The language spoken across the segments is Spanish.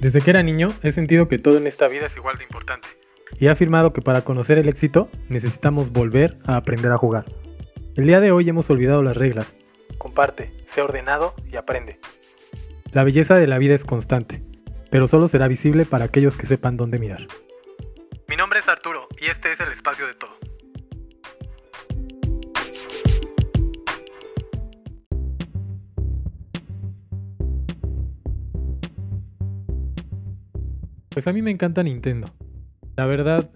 Desde que era niño he sentido que todo en esta vida es igual de importante y he afirmado que para conocer el éxito necesitamos volver a aprender a jugar. El día de hoy hemos olvidado las reglas. Comparte, sé ordenado y aprende. La belleza de la vida es constante, pero solo será visible para aquellos que sepan dónde mirar. Es Arturo y este es el espacio de todo. Pues a mí me encanta Nintendo. La verdad,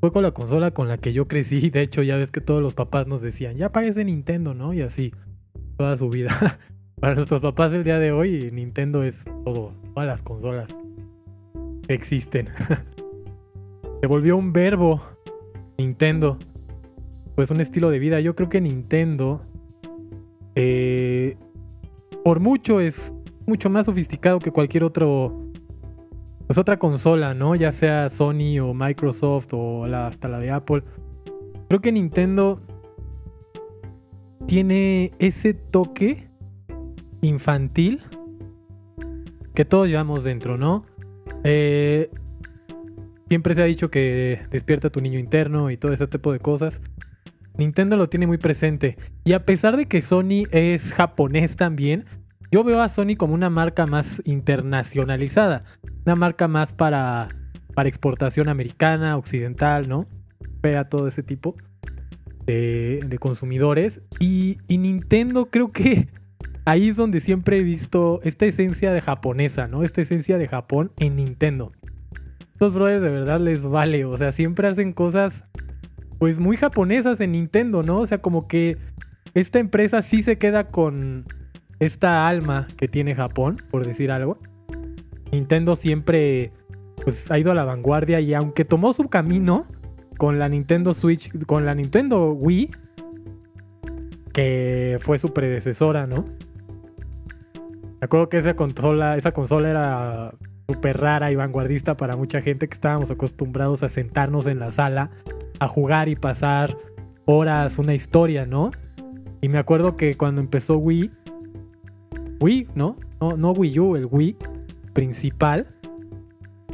fue con la consola con la que yo crecí. De hecho, ya ves que todos los papás nos decían, ya parece Nintendo, ¿no? Y así, toda su vida. Para nuestros papás el día de hoy, Nintendo es todo, todas las consolas existen. Se volvió un verbo, Nintendo. Pues un estilo de vida. Yo creo que Nintendo, eh, por mucho, es mucho más sofisticado que cualquier otro pues otra consola, ¿no? Ya sea Sony o Microsoft o hasta la de Apple. Creo que Nintendo tiene ese toque infantil que todos llevamos dentro, ¿no? Eh, siempre se ha dicho que despierta tu niño interno y todo ese tipo de cosas. Nintendo lo tiene muy presente. Y a pesar de que Sony es japonés también, yo veo a Sony como una marca más internacionalizada, una marca más para, para exportación americana, occidental, ¿no? Vea todo ese tipo de, consumidores. Y, y, Nintendo creo que ahí es donde siempre he visto esta esencia de japonesa, ¿no? Esta esencia de Japón en Nintendo. Estos brothers de verdad les vale, o sea, siempre hacen cosas pues muy japonesas en Nintendo, ¿no? O sea, como que esta empresa sí se queda con esta alma que tiene Japón, por decir algo. Nintendo siempre pues, ha ido a la vanguardia y aunque tomó su camino con la Nintendo Switch, con la Nintendo Wii, que fue su predecesora, ¿no? Me acuerdo que esa consola, esa consola era súper rara y vanguardista para mucha gente que estábamos acostumbrados a sentarnos en la sala a jugar y pasar horas una historia, ¿no? Y me acuerdo que cuando empezó Wii, Wii, ¿no? No, no Wii U, el Wii principal.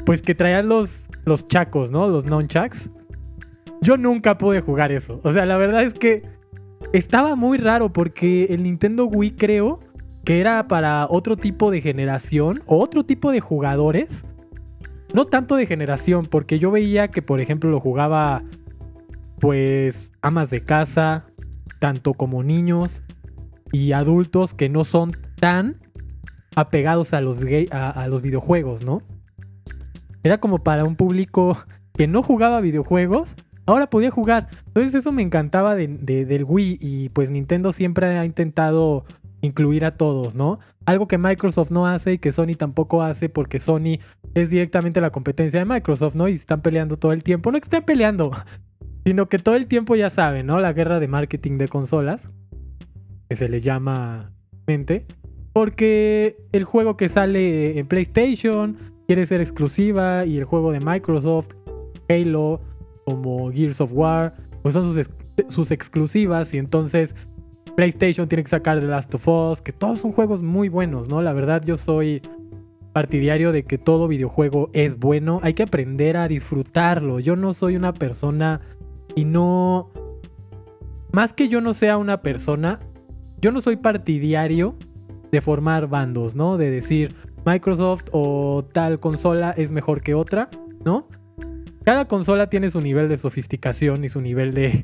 Pues que traían los, los chacos, ¿no? Los nunchucks. Yo nunca pude jugar eso. O sea, la verdad es que estaba muy raro porque el Nintendo Wii creo que era para otro tipo de generación o otro tipo de jugadores. No tanto de generación, porque yo veía que, por ejemplo, lo jugaba pues amas de casa, tanto como niños y adultos que no son tan apegados a los, a, los videojuegos, ¿no? Era como para un público que no jugaba videojuegos, ahora podía jugar. Entonces eso me encantaba del Wii y pues Nintendo siempre ha intentado incluir a todos, ¿no? Algo que Microsoft no hace y que Sony tampoco hace porque Sony es directamente la competencia de Microsoft, ¿no? Y están peleando todo el tiempo. No que estén peleando, sino que todo el tiempo ya saben, ¿no? La guerra de marketing de consolas, que se le llama mente. Porque el juego que sale en PlayStation quiere ser exclusiva y el juego de Microsoft, Halo, como Gears of War, pues son sus exclusivas y entonces PlayStation tiene que sacar The Last of Us, que todos son juegos muy buenos, ¿no? La verdad yo soy partidario de que todo videojuego es bueno, hay que aprender a disfrutarlo. Yo no soy una persona y no... Más que yo no sea una persona, yo no soy partidario de formar bandos, ¿no? De decir Microsoft o tal consola es mejor que otra, ¿no? Cada consola tiene su nivel de sofisticación y su nivel de,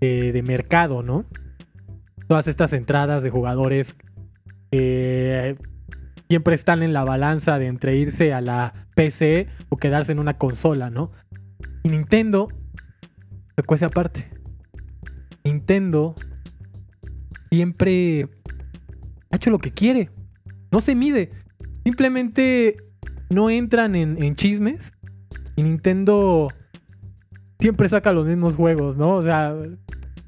de, mercado, ¿no? Todas estas entradas de jugadores siempre están en la balanza de entre irse a la PC o quedarse en una consola, ¿no? Y Nintendo se cuece aparte. Nintendo siempre ha hecho lo que quiere. No se mide. Simplemente no entran en, chismes. Y Nintendo siempre saca los mismos juegos, ¿no? O sea,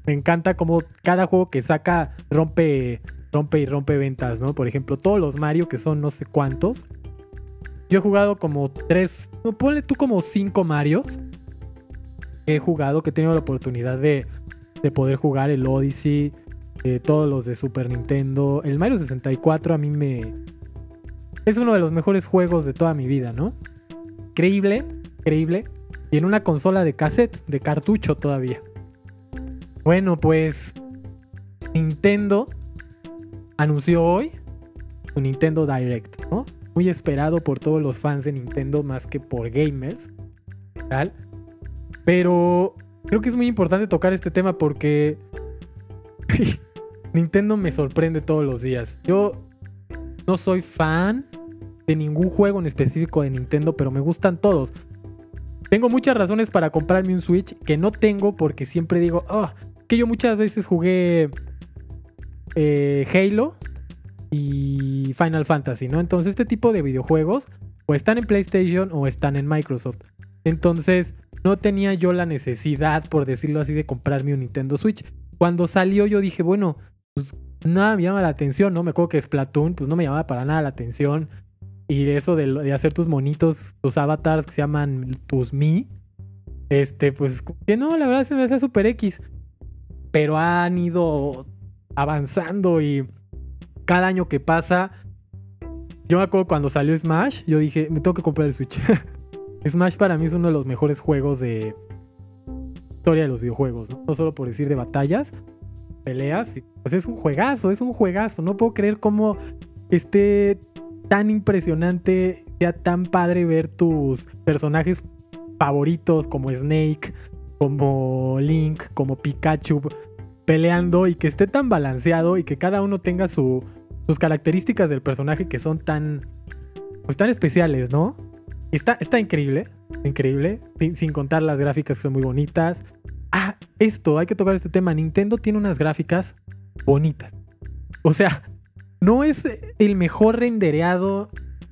me encanta como cada juego que saca rompe, rompe y rompe ventas, ¿no? Por ejemplo, todos los Mario, que son no sé cuántos, Yo he jugado como tres, no, ponle tú como cinco Marios. que He jugado, que he tenido la oportunidad de, de poder jugar el Odyssey, eh, todos los de Super Nintendo. El Mario 64 a mí me... Es uno de los mejores juegos de toda mi vida, ¿no? Increíble, increíble. Y en una consola de cassette, de cartucho todavía. Bueno, pues Nintendo anunció hoy su Nintendo Direct, ¿no? Muy esperado por todos los fans de Nintendo más que por gamers. ¿Tal? Pero creo que es muy importante tocar este tema porque Nintendo me sorprende todos los días. Yo no soy fan de ningún juego en específico de Nintendo, pero me gustan todos. Tengo muchas razones para comprarme un Switch que no tengo porque siempre digo, oh, que yo muchas veces jugué eh, Halo y Final Fantasy, ¿no? Entonces este tipo de videojuegos o están en PlayStation o están en Microsoft. Entonces no tenía yo la necesidad, por decirlo así, de comprarme un Nintendo Switch. Cuando salió yo dije, bueno, pues nada me llama la atención, ¿no? Me acuerdo que Splatoon, pues no me llamaba para nada la atención. Y eso de, hacer tus monitos, tus avatars que se llaman tus Mi, este, pues que no, la verdad se me hace super X. Pero han ido avanzando y cada año que pasa, yo me acuerdo cuando salió Smash, yo dije, me tengo que comprar el Switch. Smash para mí es uno de los mejores juegos de historia de los videojuegos, ¿no? No solo por decir de batallas, peleas, pues es un juegazo, es un juegazo. No puedo creer cómo esté tan impresionante, sea tan padre ver tus personajes favoritos como Snake, como Link, como Pikachu peleando y que esté tan balanceado y que cada uno tenga su, sus características del personaje que son tan pues tan especiales, ¿no? Está, está increíble, increíble, sin, sin contar las gráficas que son muy bonitas. Ah, esto, hay que tocar este tema. Nintendo tiene unas gráficas bonitas. O sea, no es el mejor rendereado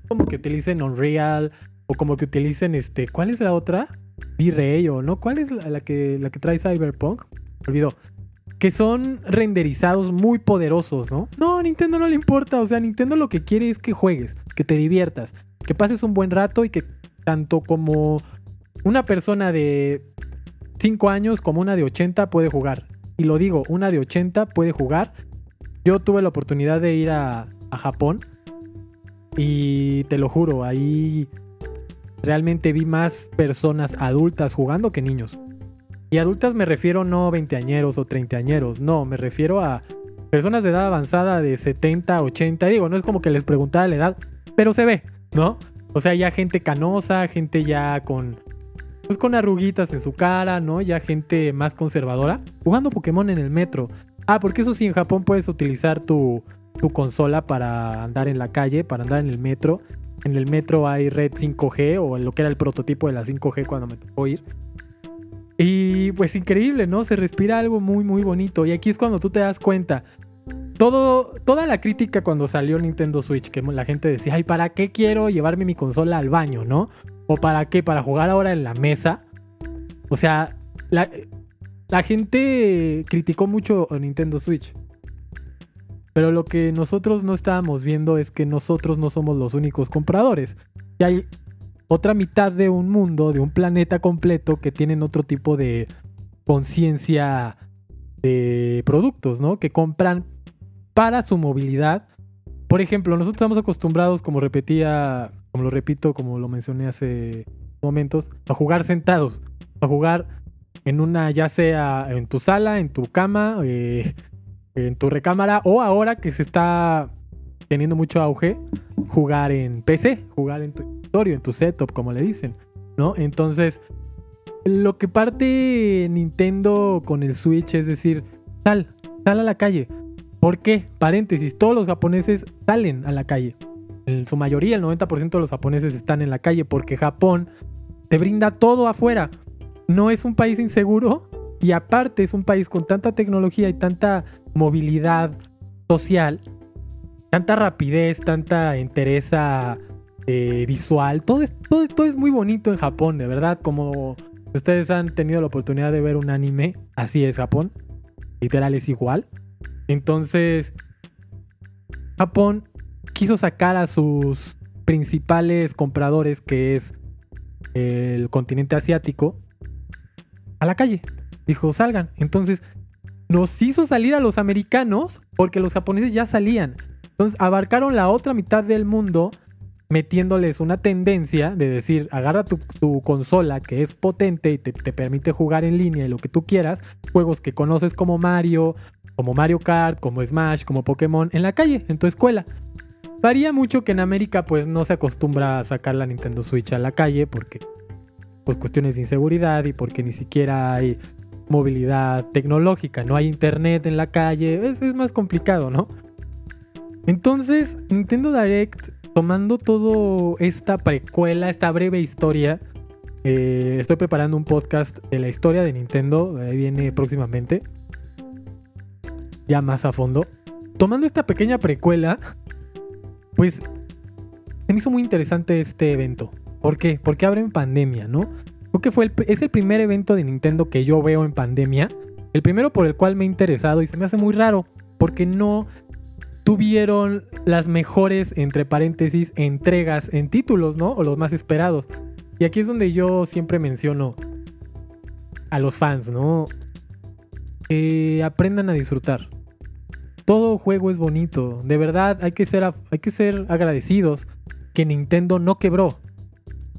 como que utilicen Unreal o como que utilicen este, ¿cuál es la otra? V-Ray o no, ¿cuál es la, la que la que trae Cyberpunk? Me olvidó. Que son renderizados muy poderosos, ¿no? No, a Nintendo no le importa, o sea, Nintendo lo que quiere es que juegues, que te diviertas, que pases un buen rato y que tanto como una persona de 5 años como una de 80 puede jugar. Y lo digo, una de 80 puede jugar. Yo tuve la oportunidad de ir a, a Japón y te lo juro, ahí realmente vi más personas adultas jugando que niños. Y adultas me refiero no veinteañeros o treintañeros, no, me refiero a personas de edad avanzada de 70, 80. Digo, no es como que les preguntara la edad, pero se ve, ¿no? O sea, ya gente canosa, gente ya con pues con arruguitas en su cara, ¿no? Ya gente más conservadora jugando Pokémon en el metro. Ah, porque eso sí, en Japón puedes utilizar tu, tu consola para andar en la calle, para andar en el metro. En el metro hay red 5G o lo que era el prototipo de la 5G cuando me tocó ir. Y pues increíble, ¿no? Se respira algo muy, muy bonito. Y aquí es cuando tú te das cuenta. Todo, toda la crítica cuando salió Nintendo Switch, que la gente decía, ay, ¿para qué quiero llevarme mi consola al baño, no? ¿O para qué? ¿Para jugar ahora en la mesa? O sea, la, la gente criticó mucho a Nintendo Switch. Pero lo que nosotros no estábamos viendo es que nosotros no somos los únicos compradores. Y hay otra mitad de un mundo, de un planeta completo que tienen otro tipo de conciencia de productos, ¿no? Que compran para su movilidad. Por ejemplo, nosotros estamos acostumbrados, como repetía, como lo repito, como lo mencioné hace momentos, a jugar sentados, a jugar en una, ya sea en tu sala, en tu cama, eh, en tu recámara, o ahora que se está teniendo mucho auge, jugar en PC, jugar en tu escritorio, en tu setup, como le dicen, ¿no? Entonces, lo que parte Nintendo con el Switch es decir, sal, sal a la calle. ¿Por qué? Paréntesis, todos los japoneses salen a la calle. En su mayoría, el 90% de los japoneses están en la calle porque Japón te brinda todo afuera. No es un país inseguro y aparte es un país con tanta tecnología y tanta movilidad social, tanta rapidez, tanta entereza eh, visual. Todo es, todo, todo es muy bonito en Japón, de verdad. Como ustedes han tenido la oportunidad de ver un anime, así es Japón. Literal es igual. Entonces, Japón quiso sacar a sus principales compradores, que es el continente asiático, a la calle. Dijo, salgan. Entonces, nos hizo salir a los americanos porque los japoneses ya salían. Entonces, abarcaron la otra mitad del mundo metiéndoles una tendencia de decir, agarra tu, consola que es potente y te, te, permite jugar en línea y lo que tú quieras, juegos que conoces como Mario, como Mario Kart, como Smash, como Pokémon, en la calle, en tu escuela. Varía mucho que en América pues no se acostumbra a sacar la Nintendo Switch a la calle porque pues cuestiones de inseguridad y porque ni siquiera hay movilidad tecnológica, no hay internet en la calle, es, es más complicado, ¿no? Entonces, Nintendo Direct tomando todo esta precuela, esta breve historia, eh, estoy preparando un podcast de la historia de Nintendo, ahí viene próximamente, ya más a fondo. Tomando esta pequeña precuela, pues se me hizo muy interesante este evento. ¿Por qué? Porque abre en pandemia, ¿no? Creo que fue el, es el primer evento de Nintendo que yo veo en pandemia. El primero por el cual me he interesado y se me hace muy raro, porque no tuvieron las mejores, entre paréntesis, entregas en títulos, ¿no? O los más esperados. Y aquí es donde yo siempre menciono a los fans, ¿no? Que aprendan a disfrutar. Todo juego es bonito. De verdad, hay que ser, hay que ser agradecidos que Nintendo no quebró.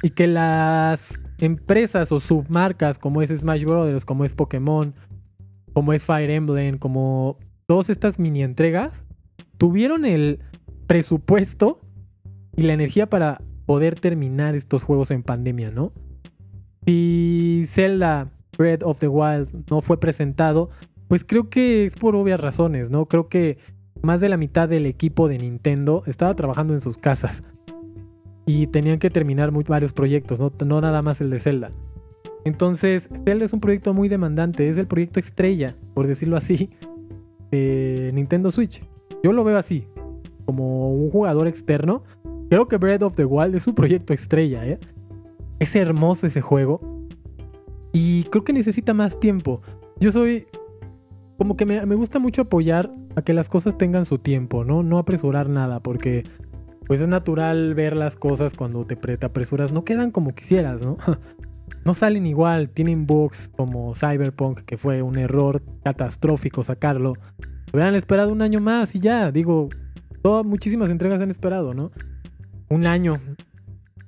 Y que las empresas o submarcas como es Smash Bros., como es Pokémon, como es Fire Emblem, como todas estas mini entregas, tuvieron el presupuesto y la energía para poder terminar estos juegos en pandemia, ¿no? Si Zelda Breath of the Wild no fue presentado, pues creo que es por obvias razones, ¿no? Creo que más de la mitad del equipo de Nintendo estaba trabajando en sus casas y tenían que terminar varios proyectos, ¿no? no nada más el de Zelda. Entonces, Zelda es un proyecto muy demandante, es el proyecto estrella, por decirlo así, de Nintendo Switch. Yo lo veo así, como un jugador externo. Creo que Breath of the Wild es un proyecto estrella, ¿eh? Es hermoso ese juego. Y creo que necesita más tiempo. Yo soy. Como que me, gusta mucho apoyar a que las cosas tengan su tiempo, ¿no? No apresurar nada, porque. Pues es natural ver las cosas cuando te, te apresuras. No quedan como quisieras, ¿no? no salen igual. Tienen bugs como Cyberpunk, que fue un error catastrófico sacarlo. Hubieran esperado un año más y ya, digo, todas, muchísimas entregas han esperado, ¿no? Un año.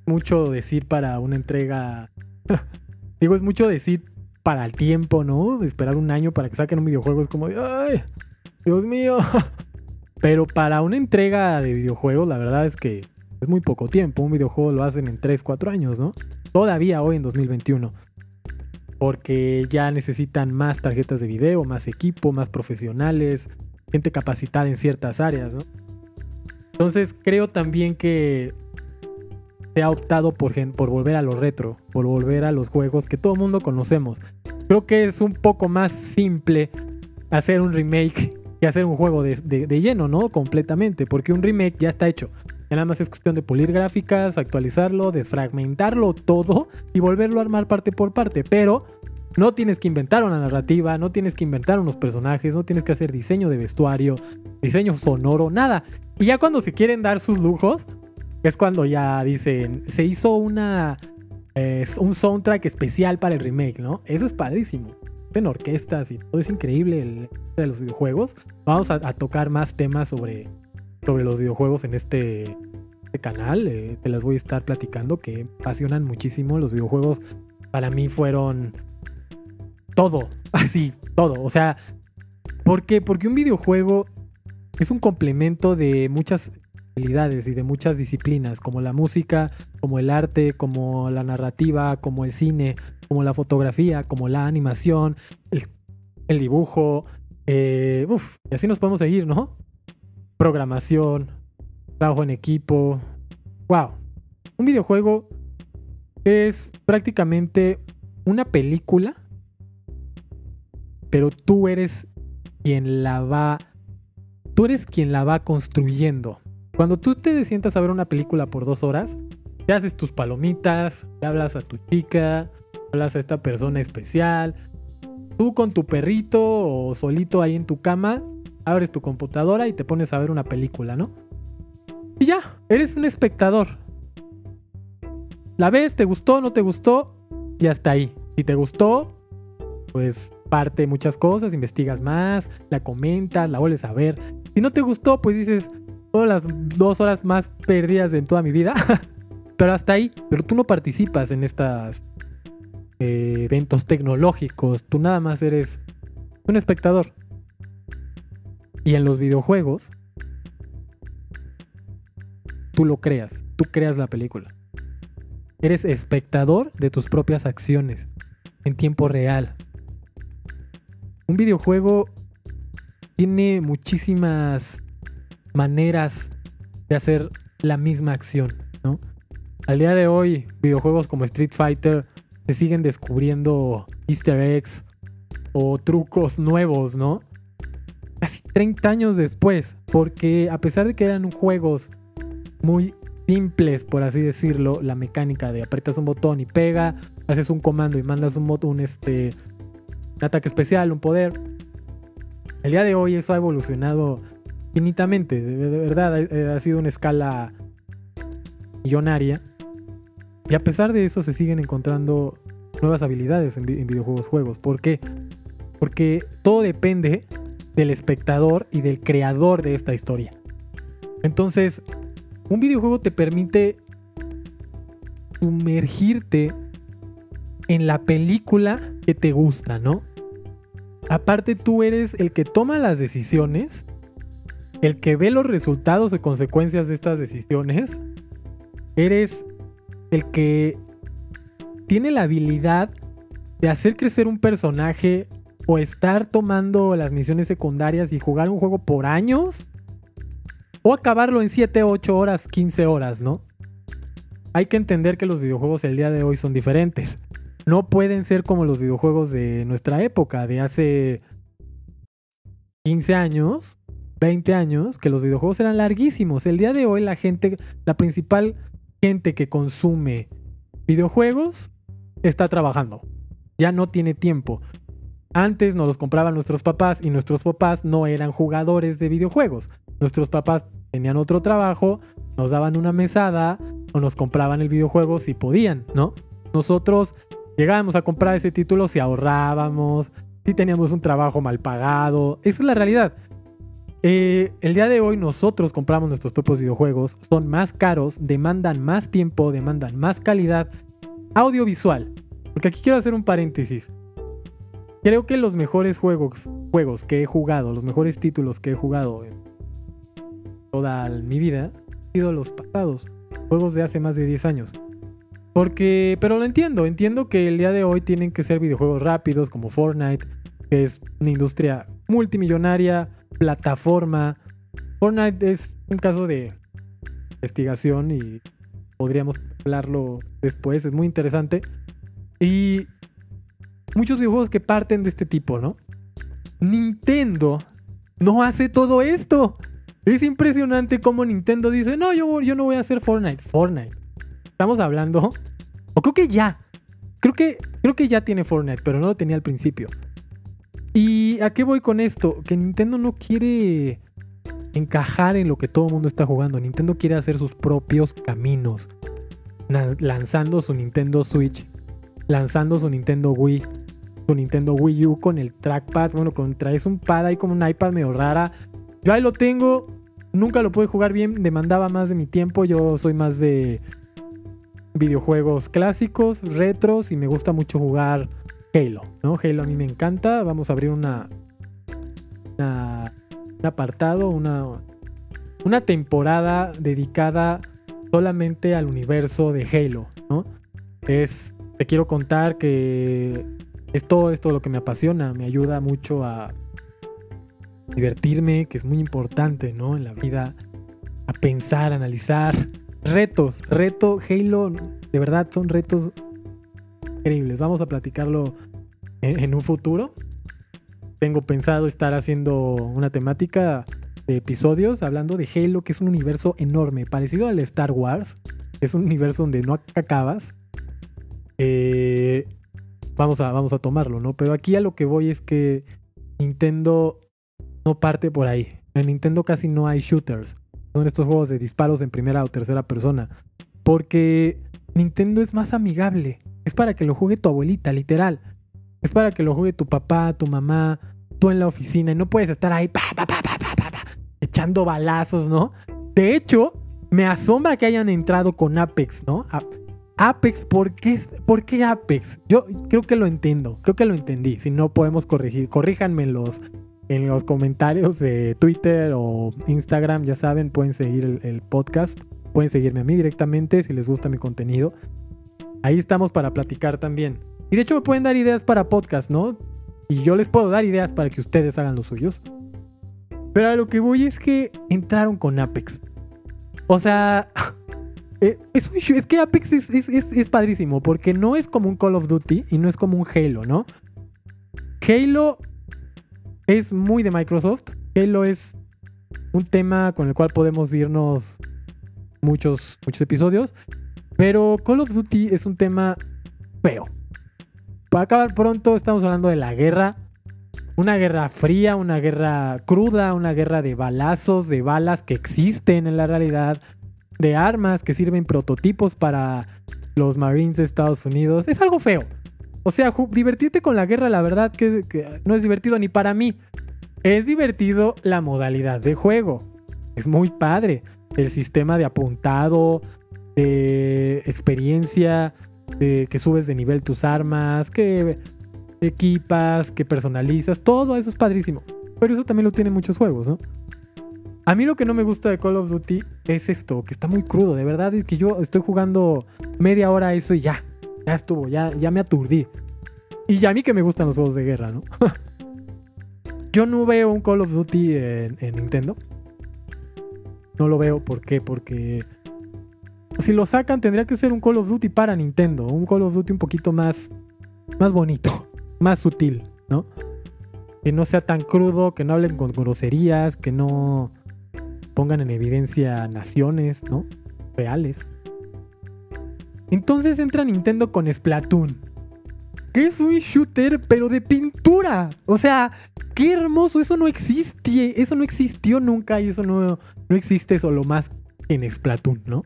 Mucho decir para una entrega. digo, es mucho decir para el tiempo, ¿no? De esperar un año para que saquen un videojuego es como de, ¡ay! Dios mío. Pero para una entrega de videojuegos, la verdad es que es muy poco tiempo. Un videojuego lo hacen en 3, 4 años, ¿no? Todavía hoy en 2021 porque ya necesitan más tarjetas de video, más equipo, más profesionales, gente capacitada en ciertas áreas, ¿no? Entonces creo también que se ha optado por, por volver a lo retro, por volver a los juegos que todo el mundo conocemos. Creo que es un poco más simple hacer un remake que hacer un juego de, de lleno, ¿no? Completamente, porque un remake ya está hecho. Ya nada más es cuestión de pulir gráficas, actualizarlo, desfragmentarlo todo y volverlo a armar parte por parte. Pero no tienes que inventar una narrativa, no tienes que inventar unos personajes, no tienes que hacer diseño de vestuario, diseño sonoro, nada. Y ya cuando se quieren dar sus lujos, es cuando ya dicen, se hizo una un soundtrack especial para el remake, ¿no? Eso es padrísimo. En orquestas y todo es increíble el, de los videojuegos. Vamos a tocar más temas sobre sobre los videojuegos en este, este canal. Eh, te las voy a estar platicando que apasionan muchísimo. Los videojuegos para mí fueron todo, así, todo. O sea, ¿por qué? Porque un videojuego es un complemento de muchas y de muchas disciplinas, como la música, como el arte, como la narrativa, como el cine, como la fotografía, como la animación, el, dibujo. Eh, y así nos podemos seguir, ¿no? programación, trabajo en equipo. ¡Wow! Un videojuego es prácticamente una película, pero tú eres quien la va. Tú eres quien la va construyendo. Cuando tú te sientas a ver una película por dos horas, te haces tus palomitas, te hablas a tu chica, hablas a esta persona especial. Tú con tu perrito o solito ahí en tu cama, abres tu computadora y te pones a ver una película, ¿no? Y ya, eres un espectador. la ves, te gustó, no te gustó, y hasta ahí. Si te gustó, pues parte muchas cosas, investigas más, la comentas, la vuelves a ver. Si no te gustó, pues dices, todas las dos horas más perdidas en toda mi vida. Pero hasta ahí, pero tú no participas en estos eh, eventos tecnológicos, tú nada más eres un espectador. Y en los videojuegos, tú lo creas, tú creas la película. Eres espectador de tus propias acciones en tiempo real. Un videojuego tiene muchísimas maneras de hacer la misma acción, ¿no? Al día de hoy, videojuegos como Street Fighter se siguen descubriendo easter eggs o trucos nuevos, ¿no? Casi 30 años después, porque a pesar de que eran juegos muy simples, por así decirlo, la mecánica de apretas un botón y pega, haces un comando y mandas un, un, este, ataque especial, un poder. El día de hoy eso ha evolucionado infinitamente, de, verdad, ha, ha, sido una escala millonaria. Y a pesar de eso se siguen encontrando nuevas habilidades en, en videojuegos juegos. ¿Por qué? Porque todo depende del espectador y del creador de esta historia. Entonces, un videojuego te permite sumergirte en la película que te gusta, ¿no? Aparte tú eres el que toma las decisiones, el que ve los resultados y consecuencias de estas decisiones, eres el que tiene la habilidad de hacer crecer un personaje o estar tomando las misiones secundarias y jugar un juego por años o acabarlo en 7, 8 horas, 15 horas, ¿no? Hay que entender que los videojuegos el día de hoy son diferentes. No pueden ser como los videojuegos de nuestra época, de hace 15 años, 20 años, que los videojuegos eran larguísimos. El día de hoy la gente, la principal gente que consume videojuegos está trabajando. Ya no tiene tiempo. Antes nos los compraban nuestros papás y nuestros papás no eran jugadores de videojuegos. Nuestros papás tenían otro trabajo, nos daban una mesada o nos compraban el videojuego si podían, ¿no? Nosotros llegábamos a comprar ese título si ahorrábamos, si teníamos un trabajo mal pagado. Esa es la realidad. Eh, el día de hoy nosotros compramos nuestros propios videojuegos, son más caros, demandan más tiempo, demandan más calidad audiovisual. Porque aquí quiero hacer un paréntesis. Creo que los mejores juegos, juegos que he jugado, los mejores títulos que he jugado en toda mi vida, han sido los pasados. Juegos de hace más de 10 años. Porque, pero lo entiendo, entiendo que el día de hoy tienen que ser videojuegos rápidos como Fortnite, que es una industria multimillonaria, plataforma. Fortnite es un caso de investigación y podríamos hablarlo después, es muy interesante. Y muchos videojuegos que parten de este tipo, ¿no? Nintendo no hace todo esto. Es impresionante cómo Nintendo dice, no, yo, no voy a hacer Fortnite. Fortnite. Estamos hablando, o creo que ya. Creo que, creo que ya tiene Fortnite, pero no lo tenía al principio. ¿Y a qué voy con esto? Que Nintendo no quiere encajar en lo que todo el mundo está jugando. Nintendo quiere hacer sus propios caminos. Lanzando su Nintendo Switch, lanzando su Nintendo Wii, su Nintendo Wii U con el trackpad. Bueno, con, traes un pad ahí como un iPad medio rara. Yo ahí lo tengo. Nunca lo pude jugar bien. Demandaba más de mi tiempo. Yo soy más de videojuegos clásicos, retros y me gusta mucho jugar Halo, ¿no? Halo a mí me encanta. Vamos a abrir una, un apartado, una, una temporada dedicada solamente al universo de Halo, ¿no? Es, te quiero contar que es todo esto lo que me apasiona, me ayuda mucho a divertirme, que es muy importante, ¿no? En la vida, a pensar, a analizar. Retos, reto Halo, de verdad son retos increíbles. Vamos a platicarlo en, un futuro. Tengo pensado estar haciendo una temática de episodios hablando de Halo, que es un universo enorme, parecido al Star Wars. Es un universo donde no acabas. Eh, vamos, a, vamos a tomarlo, ¿no? Pero aquí a lo que voy es que Nintendo no parte por ahí. En Nintendo casi no hay shooters. Son estos juegos de disparos en primera o tercera persona. Porque Nintendo es más amigable. Es para que lo juegue tu abuelita, literal. Es para que lo juegue tu papá, tu mamá, tú en la oficina y no puedes estar ahí echando balazos, ¿no? De hecho, me asombra que hayan entrado con Apex, ¿no? Apex, ¿por qué, ¿por qué Apex? Yo creo que lo entiendo, creo que lo entendí. Si no podemos corregir, corríjanme en los, en los comentarios de Twitter o Instagram, ya saben, pueden seguir el, el podcast, pueden seguirme a mí directamente si les gusta mi contenido. Ahí estamos para platicar también. Y de hecho me pueden dar ideas para podcast, ¿no? Y yo les puedo dar ideas para que ustedes hagan los suyos. Pero a lo que voy es que entraron con Apex. O sea, eh, es, es que Apex es, es, padrísimo porque no es como un Call of Duty y no es como un Halo, ¿no? Halo es muy de Microsoft. Halo es un tema con el cual podemos irnos muchos, muchos episodios. Pero Call of Duty es un tema feo. Para acabar pronto, estamos hablando de la guerra. Una guerra fría, una guerra cruda, una guerra de balazos, de balas que existen en la realidad, de armas que sirven prototipos para los Marines de Estados Unidos. Es algo feo. O sea, divertirte con la guerra, la verdad que, que no es divertido ni para mí. Es divertido la modalidad de juego. Es muy padre. El sistema de apuntado, de experiencia, de que subes de nivel tus armas, que equipas, que personalizas, todo eso es padrísimo. Pero eso también lo tienen muchos juegos, ¿no? A mí lo que no me gusta de Call of Duty es esto, que está muy crudo, de verdad, es que yo estoy jugando media hora eso y ya, ya estuvo, ya, ya me aturdí. Y ya a mí que me gustan los juegos de guerra, ¿no? yo no veo un Call of Duty en Nintendo. No lo veo, ¿por qué? Porque si lo sacan tendría que ser un Call of Duty para Nintendo, un Call of Duty un poquito más, más bonito, más sutil, ¿no? Que no sea tan crudo, que no hablen con groserías, que no pongan en evidencia naciones, ¿no? Reales. Entonces entra Nintendo con Splatoon. Que es un shooter, pero de pintura. O sea, qué hermoso. Eso no existe. Eso no existió nunca y eso no, no existe solo más en Splatoon, ¿no?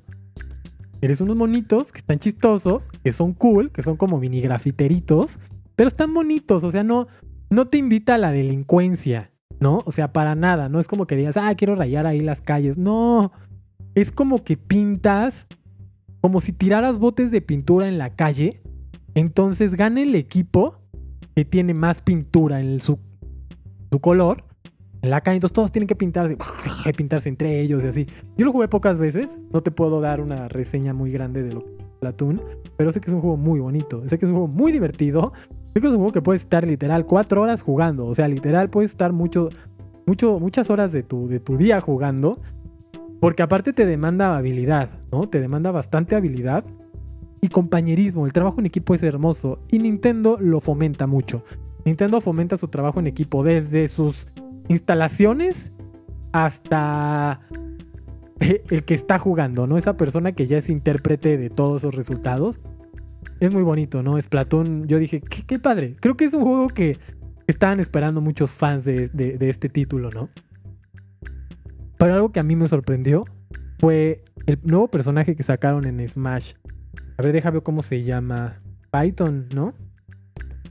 Eres unos monitos que están chistosos, que son cool, que son como mini grafiteritos, pero están bonitos, o sea, no, no te invita a la delincuencia, ¿no? O sea, para nada, no es como que digas, ah, quiero rayar ahí las calles, no, es como que pintas como si tiraras botes de pintura en la calle, entonces gana el equipo que tiene más pintura en su, su color en la calle, entonces todos tienen que pintarse, pintarse entre ellos y así. Yo lo jugué pocas veces, no te puedo dar una reseña muy grande de lo Platoon, pero sé que es un juego muy bonito, sé que es un juego muy divertido, sé que es un juego que puedes estar literal cuatro horas jugando, o sea, literal puedes estar mucho, mucho, muchas horas de tu, de tu día jugando, porque aparte te demanda habilidad, ¿no? Te demanda bastante habilidad y compañerismo, el trabajo en equipo es hermoso y Nintendo lo fomenta mucho. Nintendo fomenta su trabajo en equipo desde sus instalaciones hasta el que está jugando, ¿no? Esa persona que ya es intérprete de todos esos resultados. Es muy bonito, ¿no? Es Platón. Yo dije, qué, padre. Creo que es un juego que estaban esperando muchos fans de, de, este título, ¿no? Pero algo que a mí me sorprendió fue el nuevo personaje que sacaron en Smash. A ver, déjame ver cómo se llama. Python, ¿no?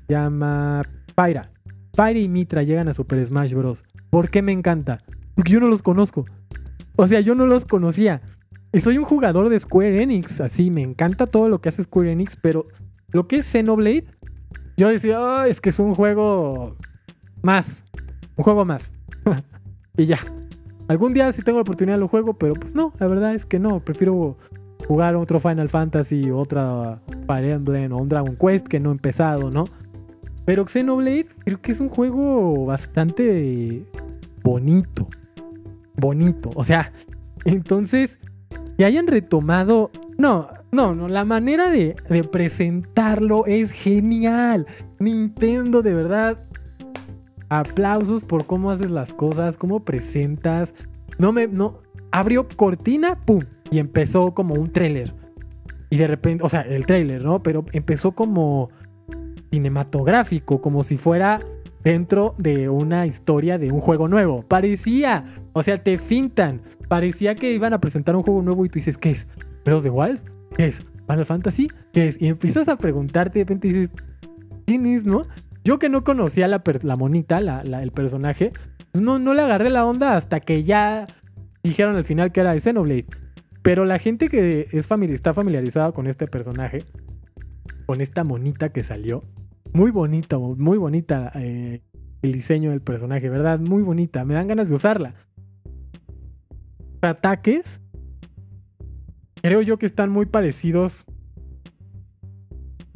llama Pyra. Pyre y Mitra llegan a Super Smash Bros. ¿Por qué me encanta? Porque yo no los conozco. O sea, yo no los conocía. Y soy un jugador de Square Enix, así, me encanta todo lo que hace Square Enix, pero lo que es Xenoblade, yo decía, es que es un juego más. Un juego más. y ya. Algún día si tengo la oportunidad lo juego, pero pues no, la verdad es que no. Prefiero jugar otro Final Fantasy, otra Fire Emblem o un Dragon Quest que no he empezado, ¿no? Pero Xenoblade creo que es un juego bastante bonito. Bonito. O sea, entonces, que hayan retomado... No, no, no, la manera de, de presentarlo es genial. Nintendo, de verdad, aplausos por cómo haces las cosas, cómo presentas. No me, no, abrió cortina, pum, y empezó como un trailer. Y de repente, o sea, el trailer, ¿no? Pero empezó como cinematográfico, como si fuera dentro de una historia de un juego nuevo. Parecía, o sea, te fintan. Parecía que iban a presentar un juego nuevo y tú dices, ¿qué es? ¿Pero de Wilds? ¿Qué es? Final Fantasy, ¿qué es? Y empiezas a preguntarte, de repente dices, ¿quién es, no? Yo que no conocía la, la monita, el personaje, no, no le agarré la onda hasta que ya dijeron al final que era de Xenoblade. Pero la gente que es está familiarizada con este personaje, con esta monita que salió, muy bonita, muy bonita eh, el diseño del personaje, ¿verdad? Muy bonita, me dan ganas de usarla. Ataques, creo yo que están muy parecidos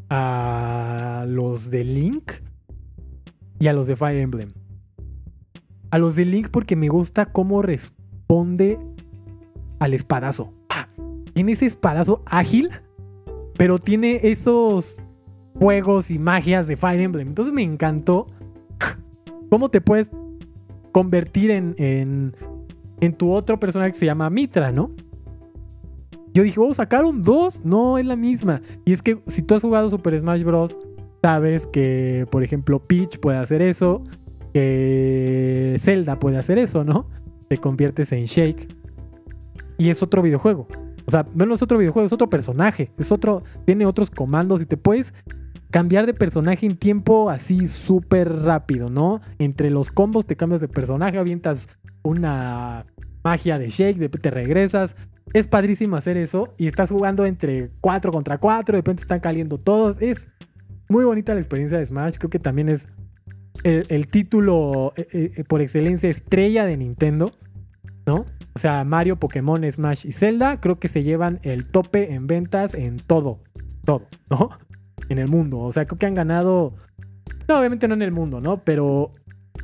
a los de Link y a los de Fire Emblem. A los de Link porque me gusta cómo responde al espadazo. Tiene ese espadazo ágil, pero tiene esos juegos y magias de Fire Emblem. Entonces me encantó cómo te puedes convertir en, en, en tu otro personaje que se llama Mitra, ¿no? Yo dije, oh, sacaron dos. No, es la misma. Y es que si tú has jugado Super Smash Bros., sabes que, por ejemplo, Peach puede hacer eso, que Zelda puede hacer eso, ¿no? Te conviertes en Shake. Y es otro videojuego. O sea, no es otro videojuego, es otro personaje. Es otro, tiene otros comandos y te puedes cambiar de personaje en tiempo así súper rápido, ¿no? Entre los combos te cambias de personaje, avientas una magia de shake, de te regresas. Es padrísimo hacer eso y estás jugando entre 4 contra 4, de repente están caliendo todos. Es muy bonita la experiencia de Smash, creo que también es el, título eh, eh, por excelencia estrella de Nintendo, ¿no? O sea, Mario, Pokémon, Smash y Zelda creo que se llevan el tope en ventas en todo. Todo, ¿no? En el mundo. O sea, creo que han ganado. No, obviamente no en el mundo, ¿no? Pero.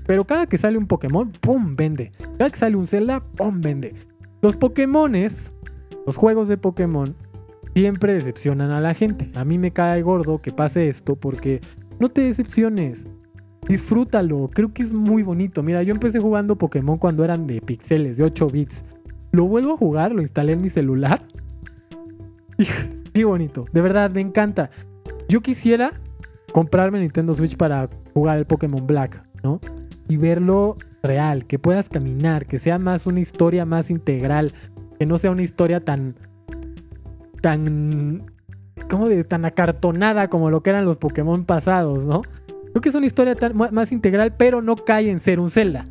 Pero cada que sale un Pokémon, ¡pum! vende. Cada que sale un Zelda, ¡pum! vende. Los Pokémones, los juegos de Pokémon, siempre decepcionan a la gente. A mí me cae gordo que pase esto porque no te decepciones disfrútalo, creo que es muy bonito. Mira, yo empecé jugando Pokémon cuando eran de pixeles, de 8 bits. Lo vuelvo a jugar, lo instalé en mi celular. Qué bonito, de verdad, me encanta. Yo quisiera comprarme Nintendo Switch para jugar el Pokémon Black, ¿no? Y verlo real, que puedas caminar, que sea más una historia más integral, que no sea una historia tan tan ¿cómo de tan acartonada como lo que eran los Pokémon pasados, ¿no? Creo que es una historia más integral, pero no cae en ser un Zelda.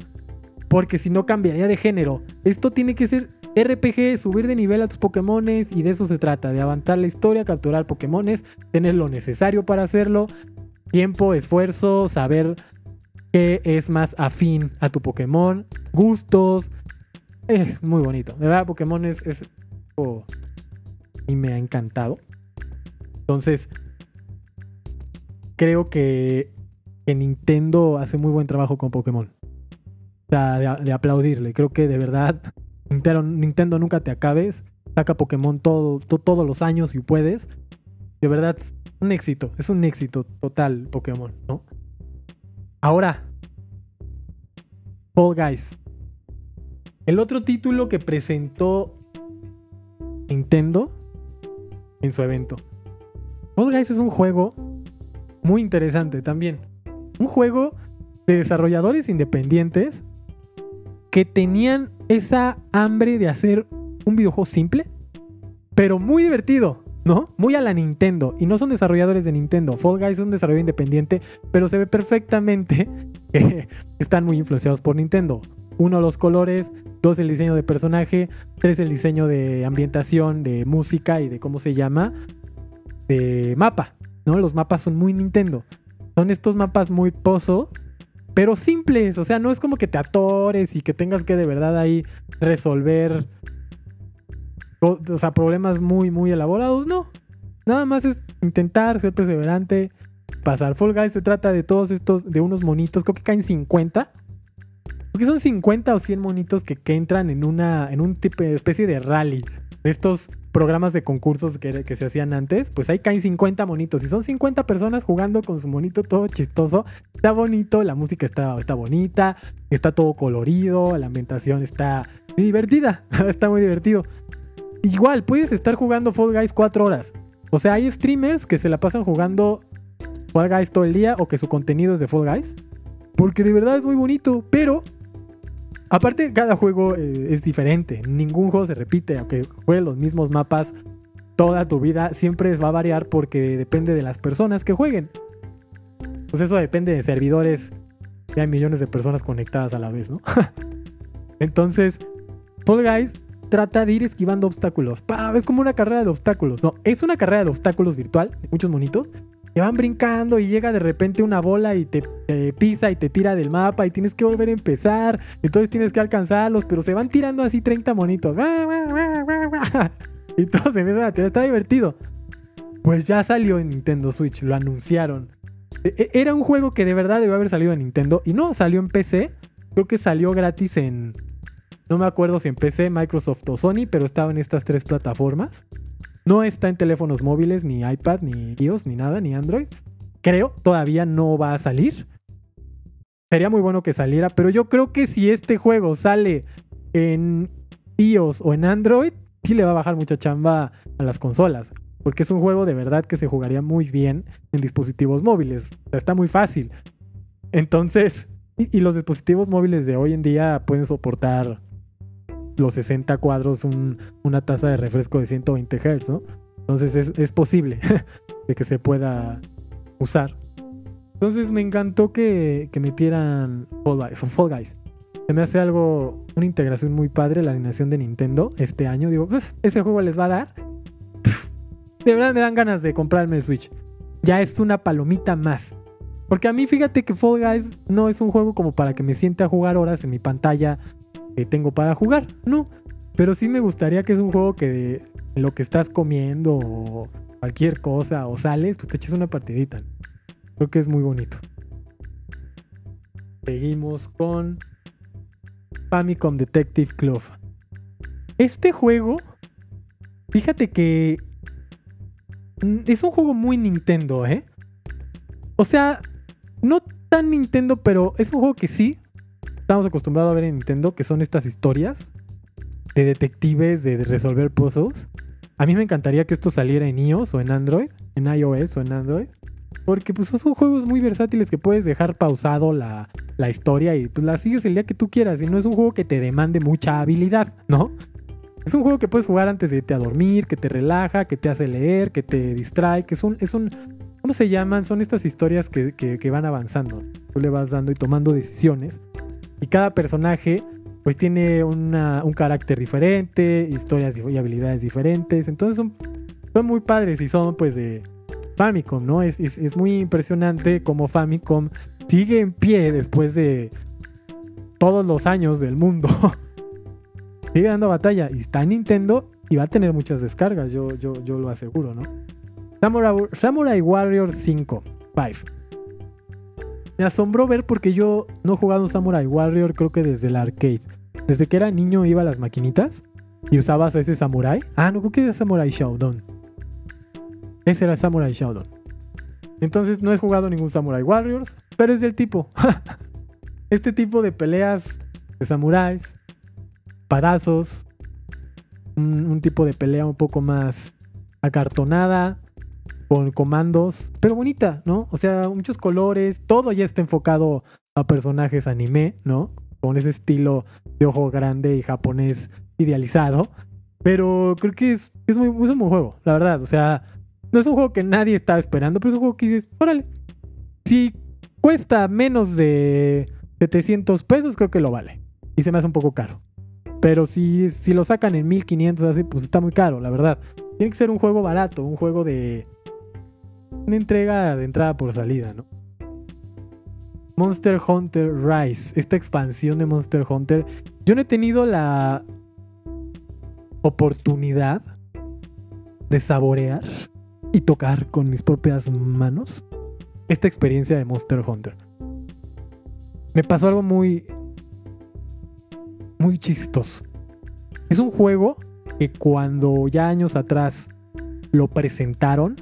Porque si no cambiaría de género. Esto tiene que ser RPG, subir de nivel a tus Pokémones y de eso se trata, de avanzar la historia, capturar Pokémones, tener lo necesario para hacerlo, tiempo, esfuerzo, saber qué es más afín a tu Pokémon, gustos. Es muy bonito. De verdad, Pokémon es... es y me ha encantado. Entonces, creo que que Nintendo hace muy buen trabajo con Pokémon. O sea, de, aplaudirle. Creo que de verdad, Nintendo, nunca te acabes. Saca Pokémon todo, todos los años si puedes. De verdad, es un éxito. Es un éxito total Pokémon, ¿no? Ahora, Fall Guys. El otro título que presentó Nintendo en su evento. Fall Guys es un juego muy interesante también un juego de desarrolladores independientes que tenían esa hambre de hacer un videojuego simple, pero muy divertido, ¿no? Muy a la Nintendo. Y no son desarrolladores de Nintendo. Fall Guys es un desarrollo independiente, pero se ve perfectamente que están muy influenciados por Nintendo. Uno, los colores. Dos, el diseño de personaje. Tres, el diseño de ambientación, de música y de cómo se llama. De mapa, ¿no? Los mapas son muy Nintendo. Son estos mapas muy pozo, pero simples. O sea, no es como que te atores y que tengas que de verdad ahí resolver. O sea, problemas muy, muy elaborados. No. Nada más es intentar ser perseverante. Pasar. Fall Guys se trata de todos estos, de unos monitos. Creo que caen 50. Porque son 50 o 100 monitos que, que entran en una. en un tipo especie de rally. De estos programas de concursos que, se hacían antes, pues ahí caen 50 monitos. Y son 50 personas jugando con su monito todo chistoso. Está bonito, la música está, está bonita, está todo colorido, la ambientación está divertida, está muy divertido. Igual, puedes estar jugando Fall Guys 4 horas. O sea, hay streamers que se la pasan jugando Fall Guys todo el día o que su contenido es de Fall Guys. Porque de verdad es muy bonito, pero Aparte, cada juego eh, es diferente. Ningún juego se repite, aunque jueguen los mismos mapas toda tu vida siempre va a variar porque depende de las personas que jueguen. Pues eso depende de servidores. Y hay millones de personas conectadas a la vez, ¿no? Entonces, Fall Guys trata de ir esquivando obstáculos. Es como una carrera de obstáculos. No, es una carrera de obstáculos virtual, muchos monitos. Que van brincando y llega de repente una bola y te, pisa y te tira del mapa y tienes que volver a empezar. Entonces tienes que alcanzarlos, pero se van tirando así 30 monitos. Y todos se empiezan a tirar. Está divertido. Pues ya salió en Nintendo Switch, lo anunciaron. E, e, era un juego que de verdad debe haber salido en Nintendo y no salió en PC. Creo que salió gratis en, no me acuerdo si en PC, Microsoft o Sony, pero estaba en estas tres plataformas. No está en teléfonos móviles, ni iPad, ni iOS, ni nada, ni Android. Creo, todavía no va a salir. Sería muy bueno que saliera, pero yo creo que si este juego sale en iOS o en Android, sí le va a bajar mucha chamba a las consolas. Porque es un juego de verdad que se jugaría muy bien en dispositivos móviles. está muy fácil. Entonces, y, y, los dispositivos móviles de hoy en día pueden soportar los 60 cuadros una tasa de refresco de 120 Hz, ¿no? Entonces es, posible de que se pueda usar. Entonces me encantó que, que metieran Fall Guys, Se me hace algo, una integración muy padre la alineación de Nintendo este año. Digo, ese juego les va a dar. De verdad me dan ganas de comprarme el Switch. Ya es una palomita más. Porque a mí fíjate que Fall Guys no es un juego como para que me siente a jugar horas en mi pantalla que tengo para jugar, ¿no? Pero sí me gustaría que es un juego que lo que estás comiendo o cualquier cosa o sales, pues te eches una partidita. Creo que es muy bonito. Seguimos con Famicom Detective Club. Este juego, fíjate que es un juego muy Nintendo, ¿eh? O sea, no tan Nintendo, pero es un juego que sí estamos acostumbrados a ver en Nintendo, que son estas historias de detectives, de, resolver puzzles. A mí me encantaría que esto saliera en iOS o en Android, en iOS o en Android. Porque pues son juegos muy versátiles que puedes dejar pausado la, la historia y pues la sigues el día que tú quieras. Y no es un juego que te demande mucha habilidad, ¿no? Es un juego que puedes jugar antes de irte a dormir, que te relaja, que te hace leer, que te distrae, que es un... Es un ¿Cómo se llaman? Son estas historias que, que van avanzando. Tú le vas dando y tomando decisiones. Y cada personaje pues tiene un carácter diferente, historias y habilidades diferentes. Entonces son, son muy padres y son pues de Famicom, ¿no? Es, es, muy impresionante cómo Famicom sigue en pie después de todos los años del mundo. sigue dando batalla y está en Nintendo y va a tener muchas descargas, yo, yo, yo lo aseguro, ¿no? Samurai, Samurai Warrior 5, 5 me asombró ver porque yo no he jugado Samurai Warrior creo que desde el arcade. Desde que era niño iba a las maquinitas y usabas a ese samurai. Ah, no, creo que era Samurai Shodown. Ese era Samurai Shodown. Entonces no he jugado ningún Samurai Warriors, pero es del tipo. este tipo de peleas de samuráis, padazos, un tipo de pelea un poco más acartonada, con comandos, pero bonita, ¿no? O sea, muchos colores, todo ya está enfocado a personajes anime, ¿no? Con ese estilo de ojo grande y japonés idealizado. Pero creo que es, es, muy, es un buen juego, la verdad. O sea, no es un juego que nadie está esperando, pero es un juego que dices, órale, si cuesta menos de 700 pesos, creo que lo vale. Y se me hace un poco caro. Pero si, si lo sacan en 1500, así, pues está muy caro, la verdad. Tiene que ser un juego barato, un juego de, una entrega de entrada por salida, ¿no? Monster Hunter Rise, esta expansión de Monster Hunter, yo no he tenido la oportunidad de saborear y tocar con mis propias manos esta experiencia de Monster Hunter. Me pasó algo muy muy chistoso. Es un juego que cuando ya años atrás lo presentaron,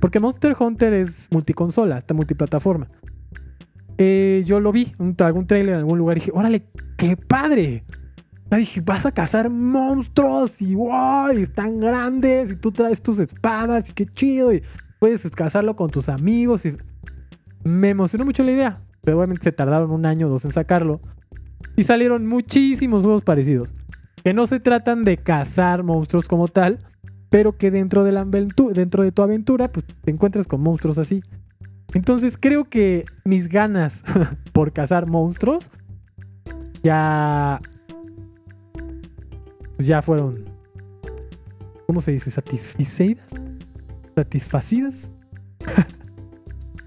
porque Monster Hunter es multiconsola, está multiplataforma. Eh, yo lo vi, un, algún trailer en algún lugar y dije, órale, qué padre. Y dije, vas a cazar monstruos y wow, están grandes y tú traes tus espadas y qué chido y puedes cazarlo con tus amigos. Y... Me emocionó mucho la idea, pero obviamente se tardaron un año o dos en sacarlo. Y salieron muchísimos juegos parecidos. Que no se tratan de cazar monstruos como tal, pero que dentro de, la dentro de tu aventura pues te encuentras con monstruos así. Entonces creo que mis ganas por cazar monstruos ya pues, ya fueron ¿cómo se dice? satisfacidas satisfacidas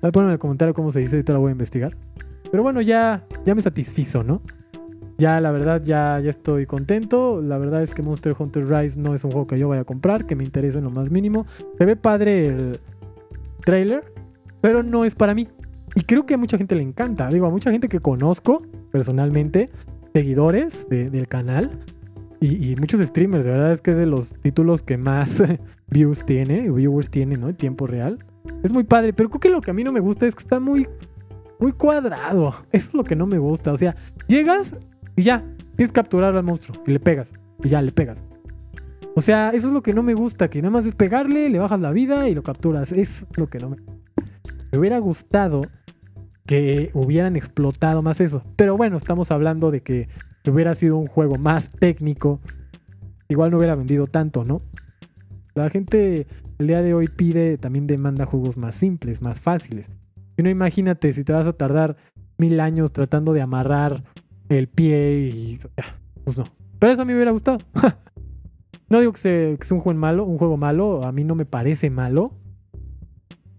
Ponme en el comentario cómo se dice, ahorita lo voy a investigar. Pero bueno, ya, ya me satisfizo, ¿no? Ya la verdad ya, ya estoy contento. La verdad es que Monster Hunter Rise no es un juego que yo vaya a comprar, que me interese en lo más mínimo. Se ve padre el trailer, pero no es para mí. Y creo que a mucha gente le encanta. Digo, a mucha gente que conozco personalmente, seguidores del canal y, y, muchos streamers. De verdad es que es de los títulos que más views tiene, viewers tiene, ¿no? En tiempo real. Es muy padre, pero creo que lo que a mí no me gusta es que está muy, muy cuadrado. Eso es lo que no me gusta. O sea, llegas y ya, tienes que capturar al monstruo y le pegas. Y ya, le pegas. O sea, eso es lo que no me gusta, que nada más es pegarle, le bajas la vida y lo capturas. Es lo que no me... Me hubiera gustado que hubieran explotado más eso. Pero bueno, estamos hablando de que hubiera sido un juego más técnico. Igual no hubiera vendido tanto, ¿no? La gente el día de hoy pide, también demanda juegos más simples, más fáciles. Y no imagínate si te vas a tardar mil años tratando de amarrar el pie y... Pues no. Pero eso a mí me hubiera gustado. no digo que sea, un juego malo, un juego malo, a mí no me parece malo.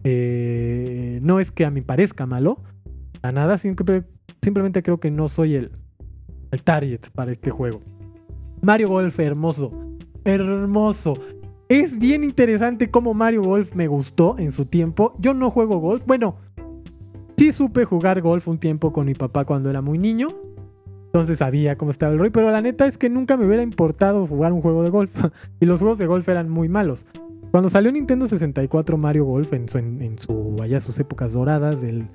Eh, no es que a mí parezca malo, a nada, simplemente creo que no soy el, el target para este juego. Mario Golf, hermoso. Hermoso. Es bien interesante cómo Mario Golf me gustó en su tiempo. Yo no juego golf. Bueno, sí supe jugar golf un tiempo con mi papá cuando era muy niño. Entonces sabía cómo estaba el rollo. Pero la neta es que nunca me hubiera importado jugar un juego de golf. y los juegos de golf eran muy malos. Cuando salió Nintendo 64 Mario Golf en su, en, su allá sus épocas doradas de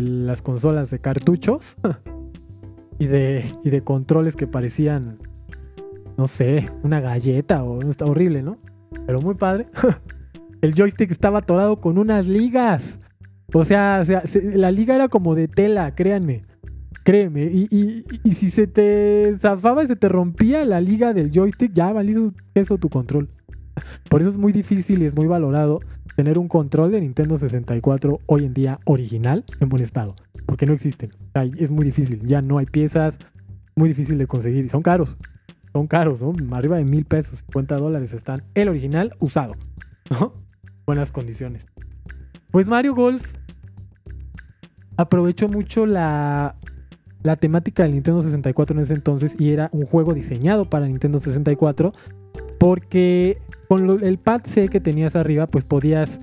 las consolas de cartuchos y, de, y de controles que parecían, no sé, una galleta o está horrible, ¿no? pero muy padre. el joystick estaba atorado con unas ligas. O sea, la liga era como de tela, créanme. Créeme. Y, si se te zafaba y se te rompía la liga del joystick, ya valió eso tu control. Por eso es muy difícil y es muy valorado tener un control de Nintendo 64 hoy en día original en buen estado. Porque no existen. es muy difícil. Ya no hay piezas. Muy difícil de conseguir. Y son caros son caros, ¿no? Arriba de mil pesos, 50 dólares están. El original usado, ¿no? Buenas condiciones. Pues Mario Golf aprovechó mucho la, la temática del Nintendo 64 en ese entonces y era un juego diseñado para Nintendo 64 porque con el pad C que tenías arriba pues podías